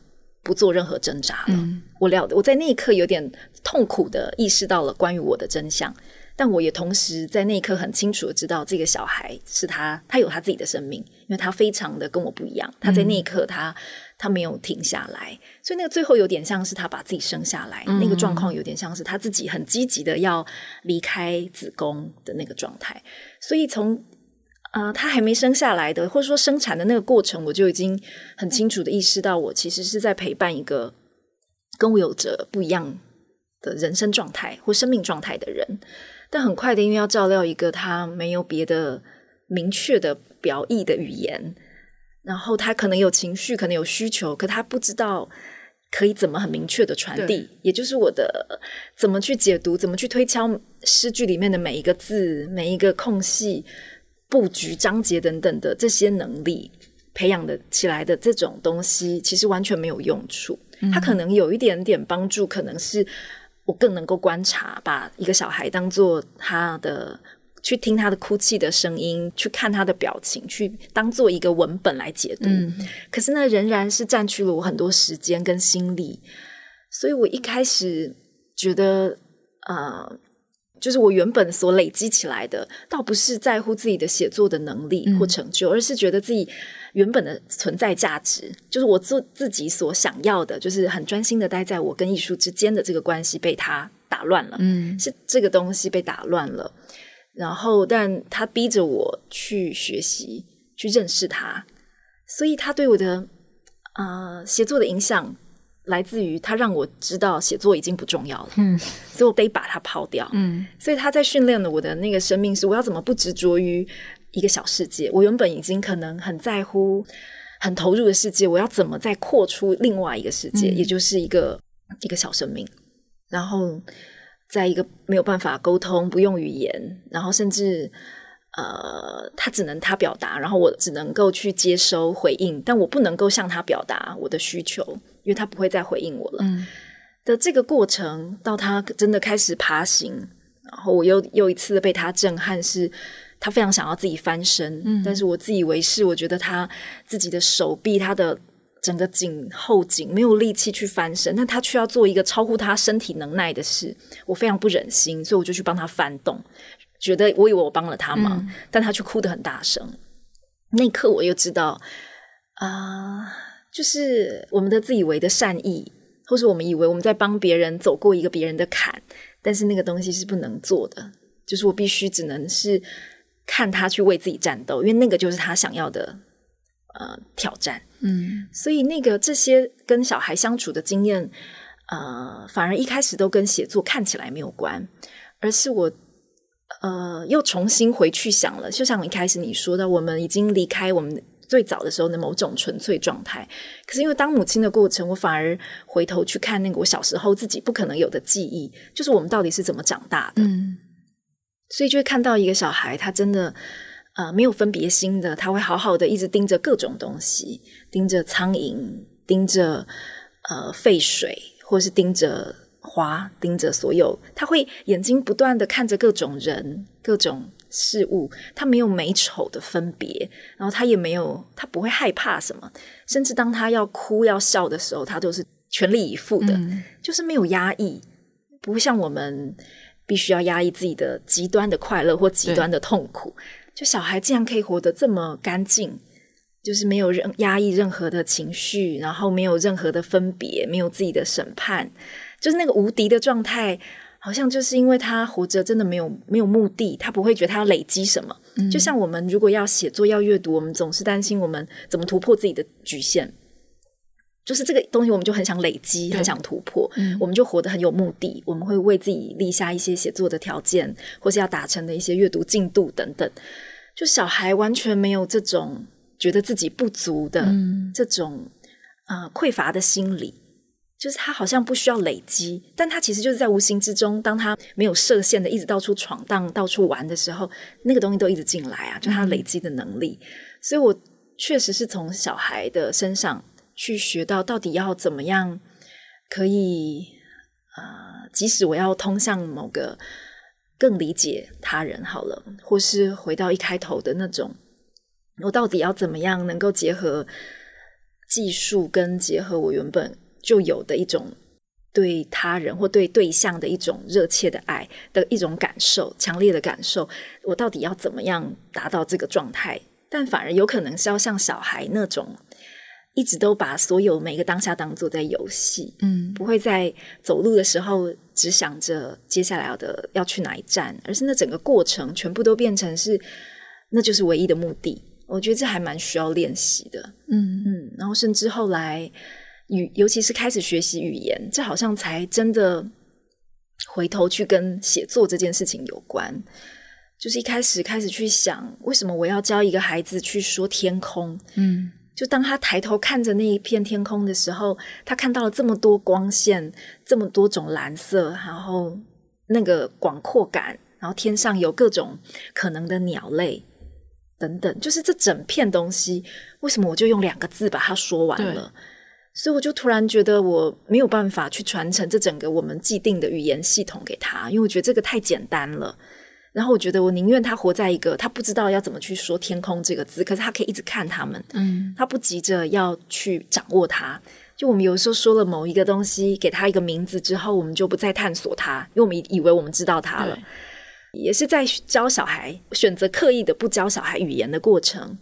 不做任何挣扎了。嗯、我了，我在那一刻有点痛苦的意识到了关于我的真相，但我也同时在那一刻很清楚的知道，这个小孩是他，他有他自己的生命，因为他非常的跟我不一样。他在那一刻他，他他没有停下来，所以那个最后有点像是他把自己生下来，嗯、那个状况有点像是他自己很积极的要离开子宫的那个状态。所以从啊、呃，他还没生下来的，或者说生产的那个过程，我就已经很清楚的意识到，我其实是在陪伴一个跟我有着不一样的人生状态或生命状态的人。但很快的，因为要照料一个他没有别的明确的表意的语言，然后他可能有情绪，可能有需求，可他不知道可以怎么很明确的传递，也就是我的怎么去解读，怎么去推敲诗句里面的每一个字，每一个空隙。布局、章节等等的这些能力培养的起来的这种东西，其实完全没有用处。它可能有一点点帮助，可能是我更能够观察，把一个小孩当做他的，去听他的哭泣的声音，去看他的表情，去当做一个文本来解读。嗯、可是呢，仍然是占据了我很多时间跟心力。所以我一开始觉得，呃。就是我原本所累积起来的，倒不是在乎自己的写作的能力或成就，嗯、而是觉得自己原本的存在价值，就是我做自己所想要的，就是很专心的待在我跟艺术之间的这个关系被他打乱了，嗯，是这个东西被打乱了，然后但他逼着我去学习，去认识他，所以他对我的啊、呃、写作的影响。来自于他让我知道写作已经不重要了，嗯，所以我得把它抛掉，嗯，所以他在训练了我的那个生命是我要怎么不执着于一个小世界，我原本已经可能很在乎、很投入的世界，我要怎么再扩出另外一个世界，嗯、也就是一个一个小生命，然后在一个没有办法沟通、不用语言，然后甚至。呃，他只能他表达，然后我只能够去接收回应，但我不能够向他表达我的需求，因为他不会再回应我了。嗯、的这个过程，到他真的开始爬行，然后我又又一次的被他震撼，是他非常想要自己翻身，嗯、但是我自以为是，我觉得他自己的手臂，他的整个颈后颈没有力气去翻身，但他却要做一个超乎他身体能耐的事，我非常不忍心，所以我就去帮他翻动。觉得我以为我帮了他忙，嗯、但他却哭得很大声。那一刻我又知道，啊、呃，就是我们的自以为的善意，或是我们以为我们在帮别人走过一个别人的坎，但是那个东西是不能做的。就是我必须只能是看他去为自己战斗，因为那个就是他想要的呃挑战。嗯，所以那个这些跟小孩相处的经验，呃，反而一开始都跟写作看起来没有关，而是我。呃，又重新回去想了，就像一开始你说的，我们已经离开我们最早的时候的某种纯粹状态。可是因为当母亲的过程，我反而回头去看那个我小时候自己不可能有的记忆，就是我们到底是怎么长大的。嗯，所以就会看到一个小孩，他真的呃没有分别心的，他会好好的一直盯着各种东西，盯着苍蝇，盯着呃废水，或是盯着。花盯着所有，他会眼睛不断的看着各种人、各种事物，他没有美丑的分别，然后他也没有，他不会害怕什么，甚至当他要哭要笑的时候，他都是全力以赴的，嗯、就是没有压抑，不会像我们必须要压抑自己的极端的快乐或极端的痛苦。就小孩竟然可以活得这么干净，就是没有任压抑任何的情绪，然后没有任何的分别，没有自己的审判。就是那个无敌的状态，好像就是因为他活着真的没有没有目的，他不会觉得他要累积什么。嗯、就像我们如果要写作要阅读，我们总是担心我们怎么突破自己的局限。就是这个东西，我们就很想累积，很想突破，嗯、我们就活得很有目的。我们会为自己立下一些写作的条件，或是要达成的一些阅读进度等等。就小孩完全没有这种觉得自己不足的、嗯、这种啊、呃、匮乏的心理。就是他好像不需要累积，但他其实就是在无形之中，当他没有设限的一直到处闯荡、到处玩的时候，那个东西都一直进来啊，就他累积的能力。嗯、所以我确实是从小孩的身上去学到，到底要怎么样可以啊、呃，即使我要通向某个更理解他人好了，或是回到一开头的那种，我到底要怎么样能够结合技术跟结合我原本。就有的一种对他人或对对象的一种热切的爱的一种感受，强烈的感受。我到底要怎么样达到这个状态？但反而有可能是要像小孩那种，一直都把所有每个当下当做在游戏，嗯，不会在走路的时候只想着接下来要的要去哪一站，而是那整个过程全部都变成是，那就是唯一的目的。我觉得这还蛮需要练习的，嗯嗯，然后甚至后来。语，尤其是开始学习语言，这好像才真的回头去跟写作这件事情有关。就是一开始开始去想，为什么我要教一个孩子去说天空？嗯，就当他抬头看着那一片天空的时候，他看到了这么多光线，这么多种蓝色，然后那个广阔感，然后天上有各种可能的鸟类等等，就是这整片东西，为什么我就用两个字把它说完了？所以我就突然觉得我没有办法去传承这整个我们既定的语言系统给他，因为我觉得这个太简单了。然后我觉得我宁愿他活在一个他不知道要怎么去说“天空”这个字，可是他可以一直看他们，嗯，他不急着要去掌握它。就我们有时候说了某一个东西，给他一个名字之后，我们就不再探索它，因为我们以为我们知道它了。也是在教小孩选择刻意的不教小孩语言的过程。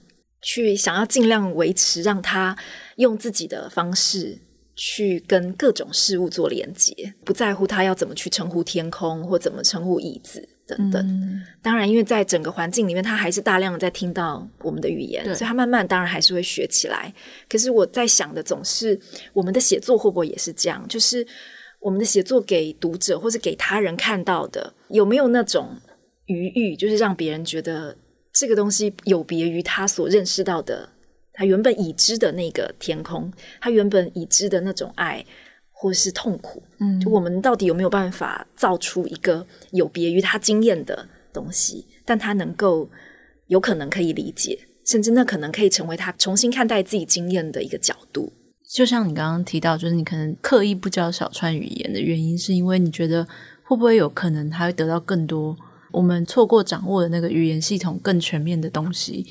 去想要尽量维持，让他用自己的方式去跟各种事物做连接，不在乎他要怎么去称呼天空或怎么称呼椅子等等。嗯、当然，因为在整个环境里面，他还是大量的在听到我们的语言，所以他慢慢当然还是会学起来。可是我在想的总是，我们的写作会不会也是这样？就是我们的写作给读者或是给他人看到的，有没有那种余裕，就是让别人觉得。这个东西有别于他所认识到的，他原本已知的那个天空，他原本已知的那种爱，或是痛苦。嗯，就我们到底有没有办法造出一个有别于他经验的东西，但他能够有可能可以理解，甚至那可能可以成为他重新看待自己经验的一个角度。就像你刚刚提到，就是你可能刻意不教小川语言的原因，是因为你觉得会不会有可能他会得到更多？我们错过掌握的那个语言系统更全面的东西，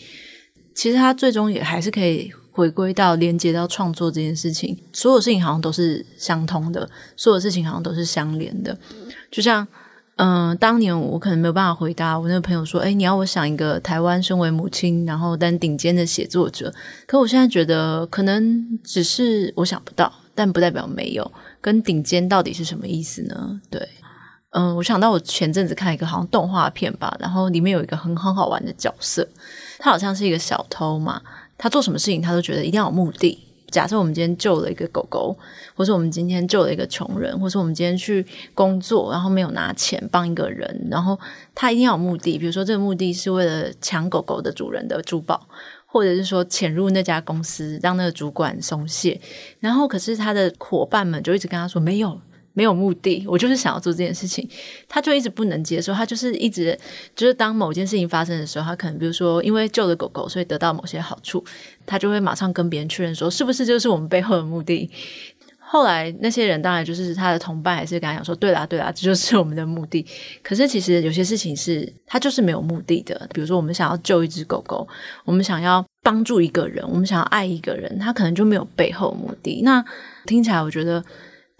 其实它最终也还是可以回归到连接到创作这件事情。所有事情好像都是相通的，所有事情好像都是相连的。就像，嗯、当年我可能没有办法回答我那个朋友说：“诶，你要我想一个台湾身为母亲，然后但顶尖的写作者。”可我现在觉得，可能只是我想不到，但不代表没有。跟顶尖到底是什么意思呢？对。嗯，我想到我前阵子看一个好像动画片吧，然后里面有一个很很好玩的角色，他好像是一个小偷嘛，他做什么事情他都觉得一定要有目的。假设我们今天救了一个狗狗，或是我们今天救了一个穷人，或是我们今天去工作，然后没有拿钱帮一个人，然后他一定要有目的，比如说这个目的是为了抢狗狗的主人的珠宝，或者是说潜入那家公司让那个主管松懈，然后可是他的伙伴们就一直跟他说没有。没有目的，我就是想要做这件事情，他就一直不能接受，他就是一直就是当某件事情发生的时候，他可能比如说因为救了狗狗，所以得到某些好处，他就会马上跟别人确认说，是不是就是我们背后的目的？后来那些人当然就是他的同伴，还是跟他讲说，对啦对啦，这就是我们的目的。可是其实有些事情是他就是没有目的的，比如说我们想要救一只狗狗，我们想要帮助一个人，我们想要爱一个人，他可能就没有背后目的。那听起来我觉得。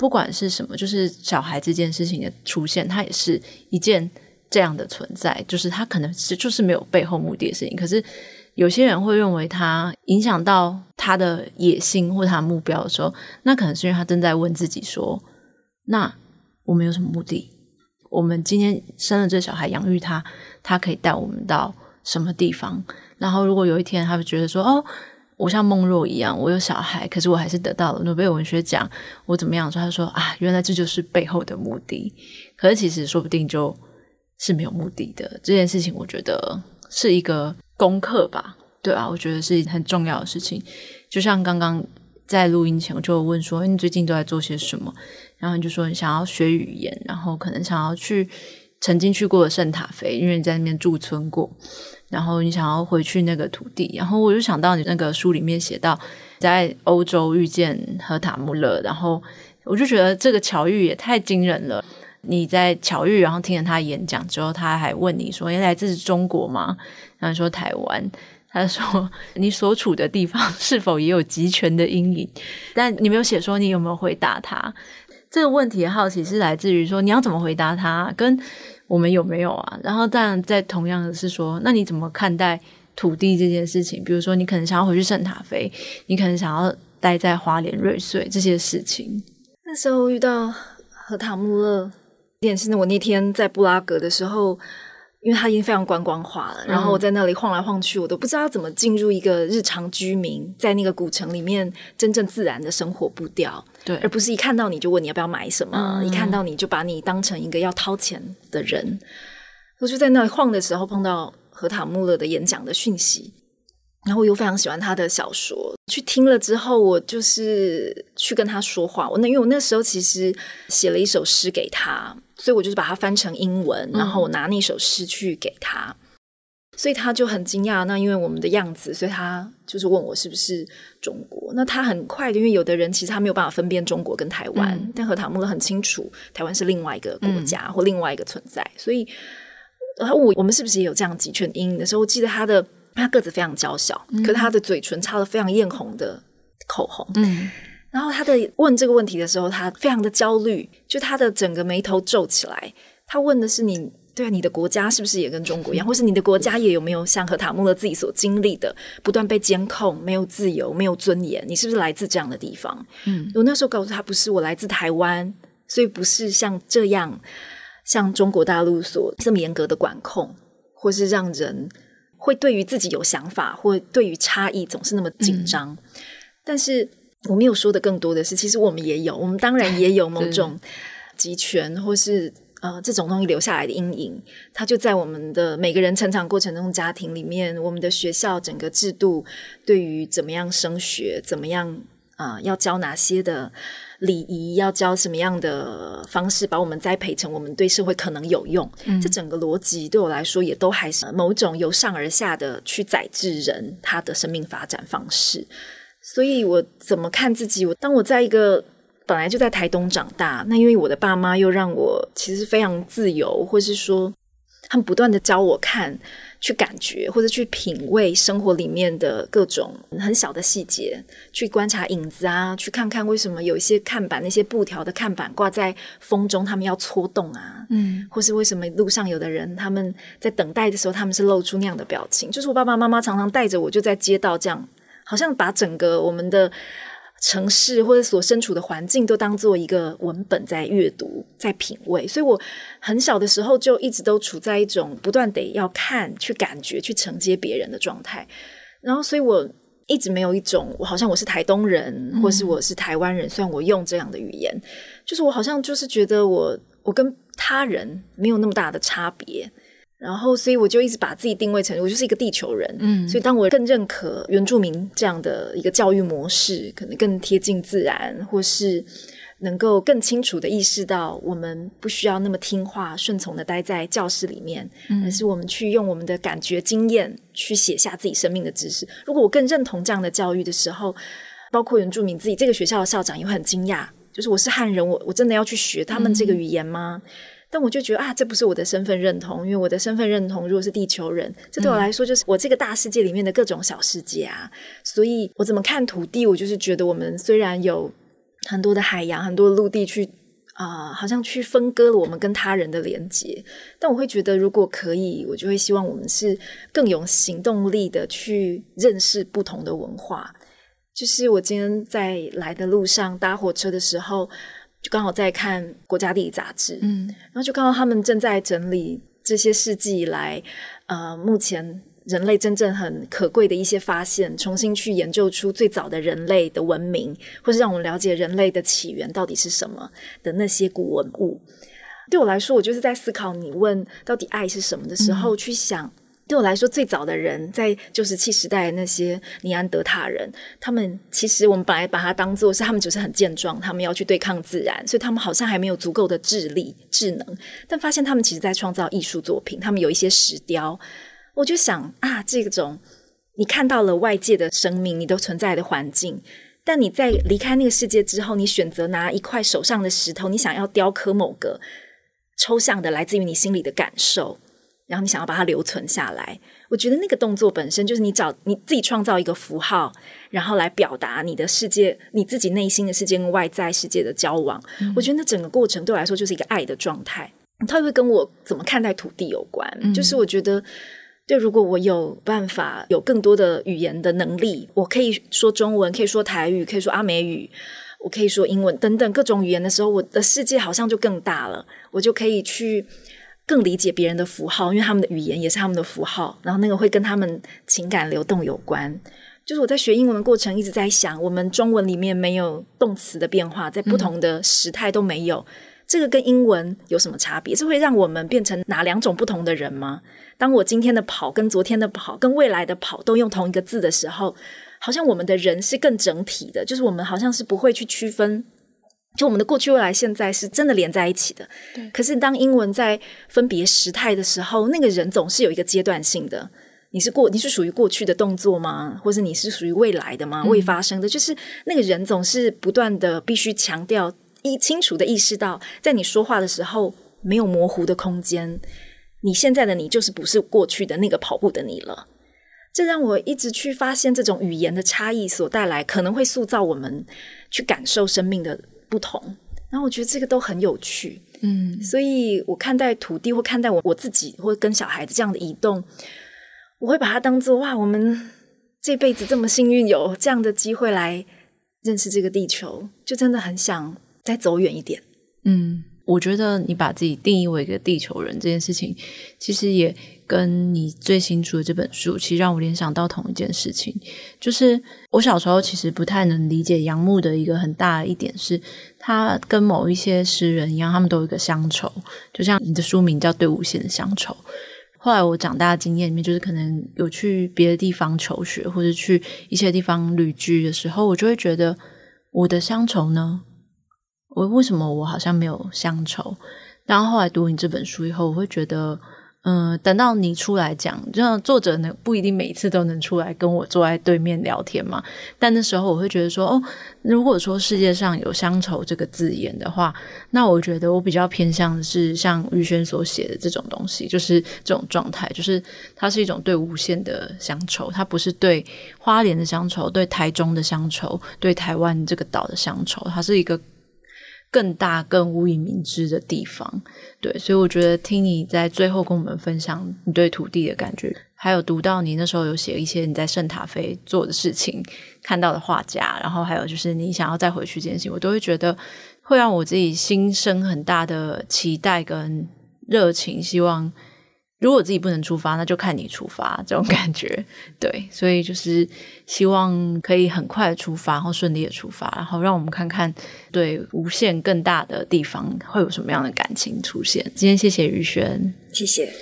不管是什么，就是小孩这件事情的出现，它也是一件这样的存在，就是他可能是就是没有背后目的的事情。可是有些人会认为他影响到他的野心或他的目标的时候，那可能是因为他正在问自己说：那我们有什么目的？我们今天生了这小孩，养育他，他可以带我们到什么地方？然后如果有一天他会觉得说：哦。我像孟若一样，我有小孩，可是我还是得到了诺贝尔文学奖。我怎么样说？他说啊，原来这就是背后的目的。可是其实说不定就是没有目的的这件事情。我觉得是一个功课吧，对啊，我觉得是很重要的事情。就像刚刚在录音前我就问说：“你最近都在做些什么？”然后你就说你想要学语言，然后可能想要去曾经去过的圣塔菲，因为你在那边驻村过。然后你想要回去那个土地，然后我就想到你那个书里面写到在欧洲遇见荷塔穆勒，然后我就觉得这个巧遇也太惊人了。你在巧遇，然后听了他演讲之后，他还问你说：“你来自中国吗？”然后说台湾。他说：“你所处的地方是否也有极权的阴影？”但你没有写说你有没有回答他这个问题。好奇是来自于说你要怎么回答他，跟我们有没有啊？然后当然在同样的是说，那你怎么看待土地这件事情？比如说你可能想要回去圣塔菲，你可能想要待在花莲瑞穗这些事情。那时候遇到和塔穆勒，也是我那天在布拉格的时候。因为它已经非常观光化了，然后我在那里晃来晃去，我都不知道怎么进入一个日常居民在那个古城里面真正自然的生活步调，对，而不是一看到你就问你要不要买什么，嗯、一看到你就把你当成一个要掏钱的人。我就在那里晃的时候碰到荷塔穆勒的演讲的讯息，然后我又非常喜欢他的小说，去听了之后，我就是去跟他说话。我那因为我那时候其实写了一首诗给他。所以我就是把它翻成英文，然后我拿那首诗去给他，嗯、所以他就很惊讶。那因为我们的样子，所以他就是问我是不是中国。那他很快的，因为有的人其实他没有办法分辨中国跟台湾，嗯、但荷塔木勒很清楚，台湾是另外一个国家、嗯、或另外一个存在。所以他问我我们是不是也有这样极权阴影的时候，我记得他的他个子非常娇小，嗯、可是他的嘴唇擦了非常艳红的口红。嗯。然后他的问这个问题的时候，他非常的焦虑，就他的整个眉头皱起来。他问的是你，对啊，你的国家是不是也跟中国一样，或是你的国家也有没有像何塔木勒自己所经历的，不断被监控，没有自由，没有尊严？你是不是来自这样的地方？嗯，我那时候告诉他，不是，我来自台湾，所以不是像这样，像中国大陆所这么严格的管控，或是让人会对于自己有想法，或对于差异总是那么紧张。嗯，但是。我没有说的更多的是，其实我们也有，我们当然也有 某种集权，或是呃这种东西留下来的阴影，它就在我们的每个人成长过程中家庭里面，我们的学校整个制度对于怎么样升学，怎么样啊、呃，要教哪些的礼仪，要教什么样的方式，把我们栽培成我们对社会可能有用。嗯、这整个逻辑对我来说，也都还是某种由上而下的去宰制人他的生命发展方式。所以我怎么看自己？我当我在一个本来就在台东长大，那因为我的爸妈又让我其实非常自由，或是说他们不断的教我看、去感觉或者去品味生活里面的各种很小的细节，去观察影子啊，去看看为什么有一些看板那些布条的看板挂在风中，他们要搓动啊，嗯，或是为什么路上有的人他们在等待的时候，他们是露出那样的表情，就是我爸爸妈妈常常带着我就在街道这样。好像把整个我们的城市或者所身处的环境都当做一个文本在阅读、在品味，所以我很小的时候就一直都处在一种不断得要看、去感觉、去承接别人的状态。然后，所以我一直没有一种我好像我是台东人，或是我是台湾人。虽然我用这样的语言，就是我好像就是觉得我我跟他人没有那么大的差别。然后，所以我就一直把自己定位成我就是一个地球人。嗯，所以当我更认可原住民这样的一个教育模式，可能更贴近自然，或是能够更清楚的意识到，我们不需要那么听话、顺从的待在教室里面，嗯，而是我们去用我们的感觉、经验去写下自己生命的知识。如果我更认同这样的教育的时候，包括原住民自己，这个学校的校长也会很惊讶，就是我是汉人，我我真的要去学他们这个语言吗？嗯但我就觉得啊，这不是我的身份认同，因为我的身份认同如果是地球人，这对我来说就是我这个大世界里面的各种小世界啊。嗯、所以我怎么看土地，我就是觉得我们虽然有很多的海洋、很多的陆地去啊、呃，好像去分割了我们跟他人的连接，但我会觉得如果可以，我就会希望我们是更有行动力的去认识不同的文化。就是我今天在来的路上搭火车的时候。就刚好在看《国家地理》杂志，嗯，然后就看到他们正在整理这些世纪以来，呃，目前人类真正很可贵的一些发现，重新去研究出最早的人类的文明，或是让我们了解人类的起源到底是什么的那些古文物。对我来说，我就是在思考你问到底爱是什么的时候，嗯，去想对我来说，最早的人在旧石器时代那些尼安德塔人，他们其实我们本来把它当做是他们就是很健壮，他们要去对抗自然，所以他们好像还没有足够的智力、智能。但发现他们其实在创造艺术作品，他们有一些石雕。我就想啊，这种你看到了外界的生命，你都存在的环境，但你在离开那个世界之后，你选择拿一块手上的石头，你想要雕刻某个抽象的来自于你心里的感受。然后你想要把它留存下来，我觉得那个动作本身就是你找你自己创造一个符号，然后来表达你的世界，你自己内心的世界跟外在世界的交往。嗯、我觉得那整个过程对我来说就是一个爱的状态。它会跟我怎么看待土地有关。嗯、就是我觉得，对，如果我有办法有更多的语言的能力，我可以说中文，可以说台语，可以说阿美语，我可以说英文等等各种语言的时候，我的世界好像就更大了。我就可以去。更理解别人的符号，因为他们的语言也是他们的符号，然后那个会跟他们情感流动有关。就是我在学英文的过程一直在想，我们中文里面没有动词的变化，在不同的时态都没有，这个跟英文有什么差别？这会让我们变成哪两种不同的人吗？当我今天的跑跟昨天的跑跟未来的跑都用同一个字的时候，好像我们的人是更整体的，就是我们好像是不会去区分。就我们的过去、未来、现在是真的连在一起的。对。可是当英文在分别时态的时候，那个人总是有一个阶段性的。你是过，你是属于过去的动作吗？或者你是属于未来的吗？未发生的，就是那个人总是不断的必须强调，一清楚的意识到，在你说话的时候没有模糊的空间。你现在的你就是不是过去的那个跑步的你了。这让我一直去发现这种语言的差异所带来，可能会塑造我们去感受生命的。不同，然后我觉得这个都很有趣，嗯，所以我看待土地或看待我我自己或跟小孩子这样的移动，我会把它当做哇，我们这辈子这么幸运有这样的机会来认识这个地球，就真的很想再走远一点。嗯，我觉得你把自己定义为一个地球人这件事情，其实也。跟你最新出的这本书，其实让我联想到同一件事情，就是我小时候其实不太能理解杨牧的一个很大的一点是，他跟某一些诗人一样，他们都有一个乡愁，就像你的书名叫《对无限的乡愁》。后来我长大的经验里面，就是可能有去别的地方求学，或者去一些地方旅居的时候，我就会觉得我的乡愁呢？我为什么我好像没有乡愁？然后后来读你这本书以后，我会觉得。嗯，等到你出来讲，就像作者呢，不一定每一次都能出来跟我坐在对面聊天嘛。但那时候我会觉得说，哦，如果说世界上有乡愁这个字眼的话，那我觉得我比较偏向的是像玉轩所写的这种东西，就是这种状态，就是它是一种对无限的乡愁，它不是对花莲的乡愁，对台中的乡愁，对台湾这个岛的乡愁，它是一个。更大、更无以名之的地方，对，所以我觉得听你在最后跟我们分享你对土地的感觉，还有读到你那时候有写一些你在圣塔菲做的事情，看到的画家，然后还有就是你想要再回去这件事情，我都会觉得会让我自己心生很大的期待跟热情，希望。如果自己不能出发，那就看你出发，这种感觉，对，所以就是希望可以很快的出发，然后顺利的出发，然后让我们看看对无限更大的地方会有什么样的感情出现。今天谢谢于轩，谢谢。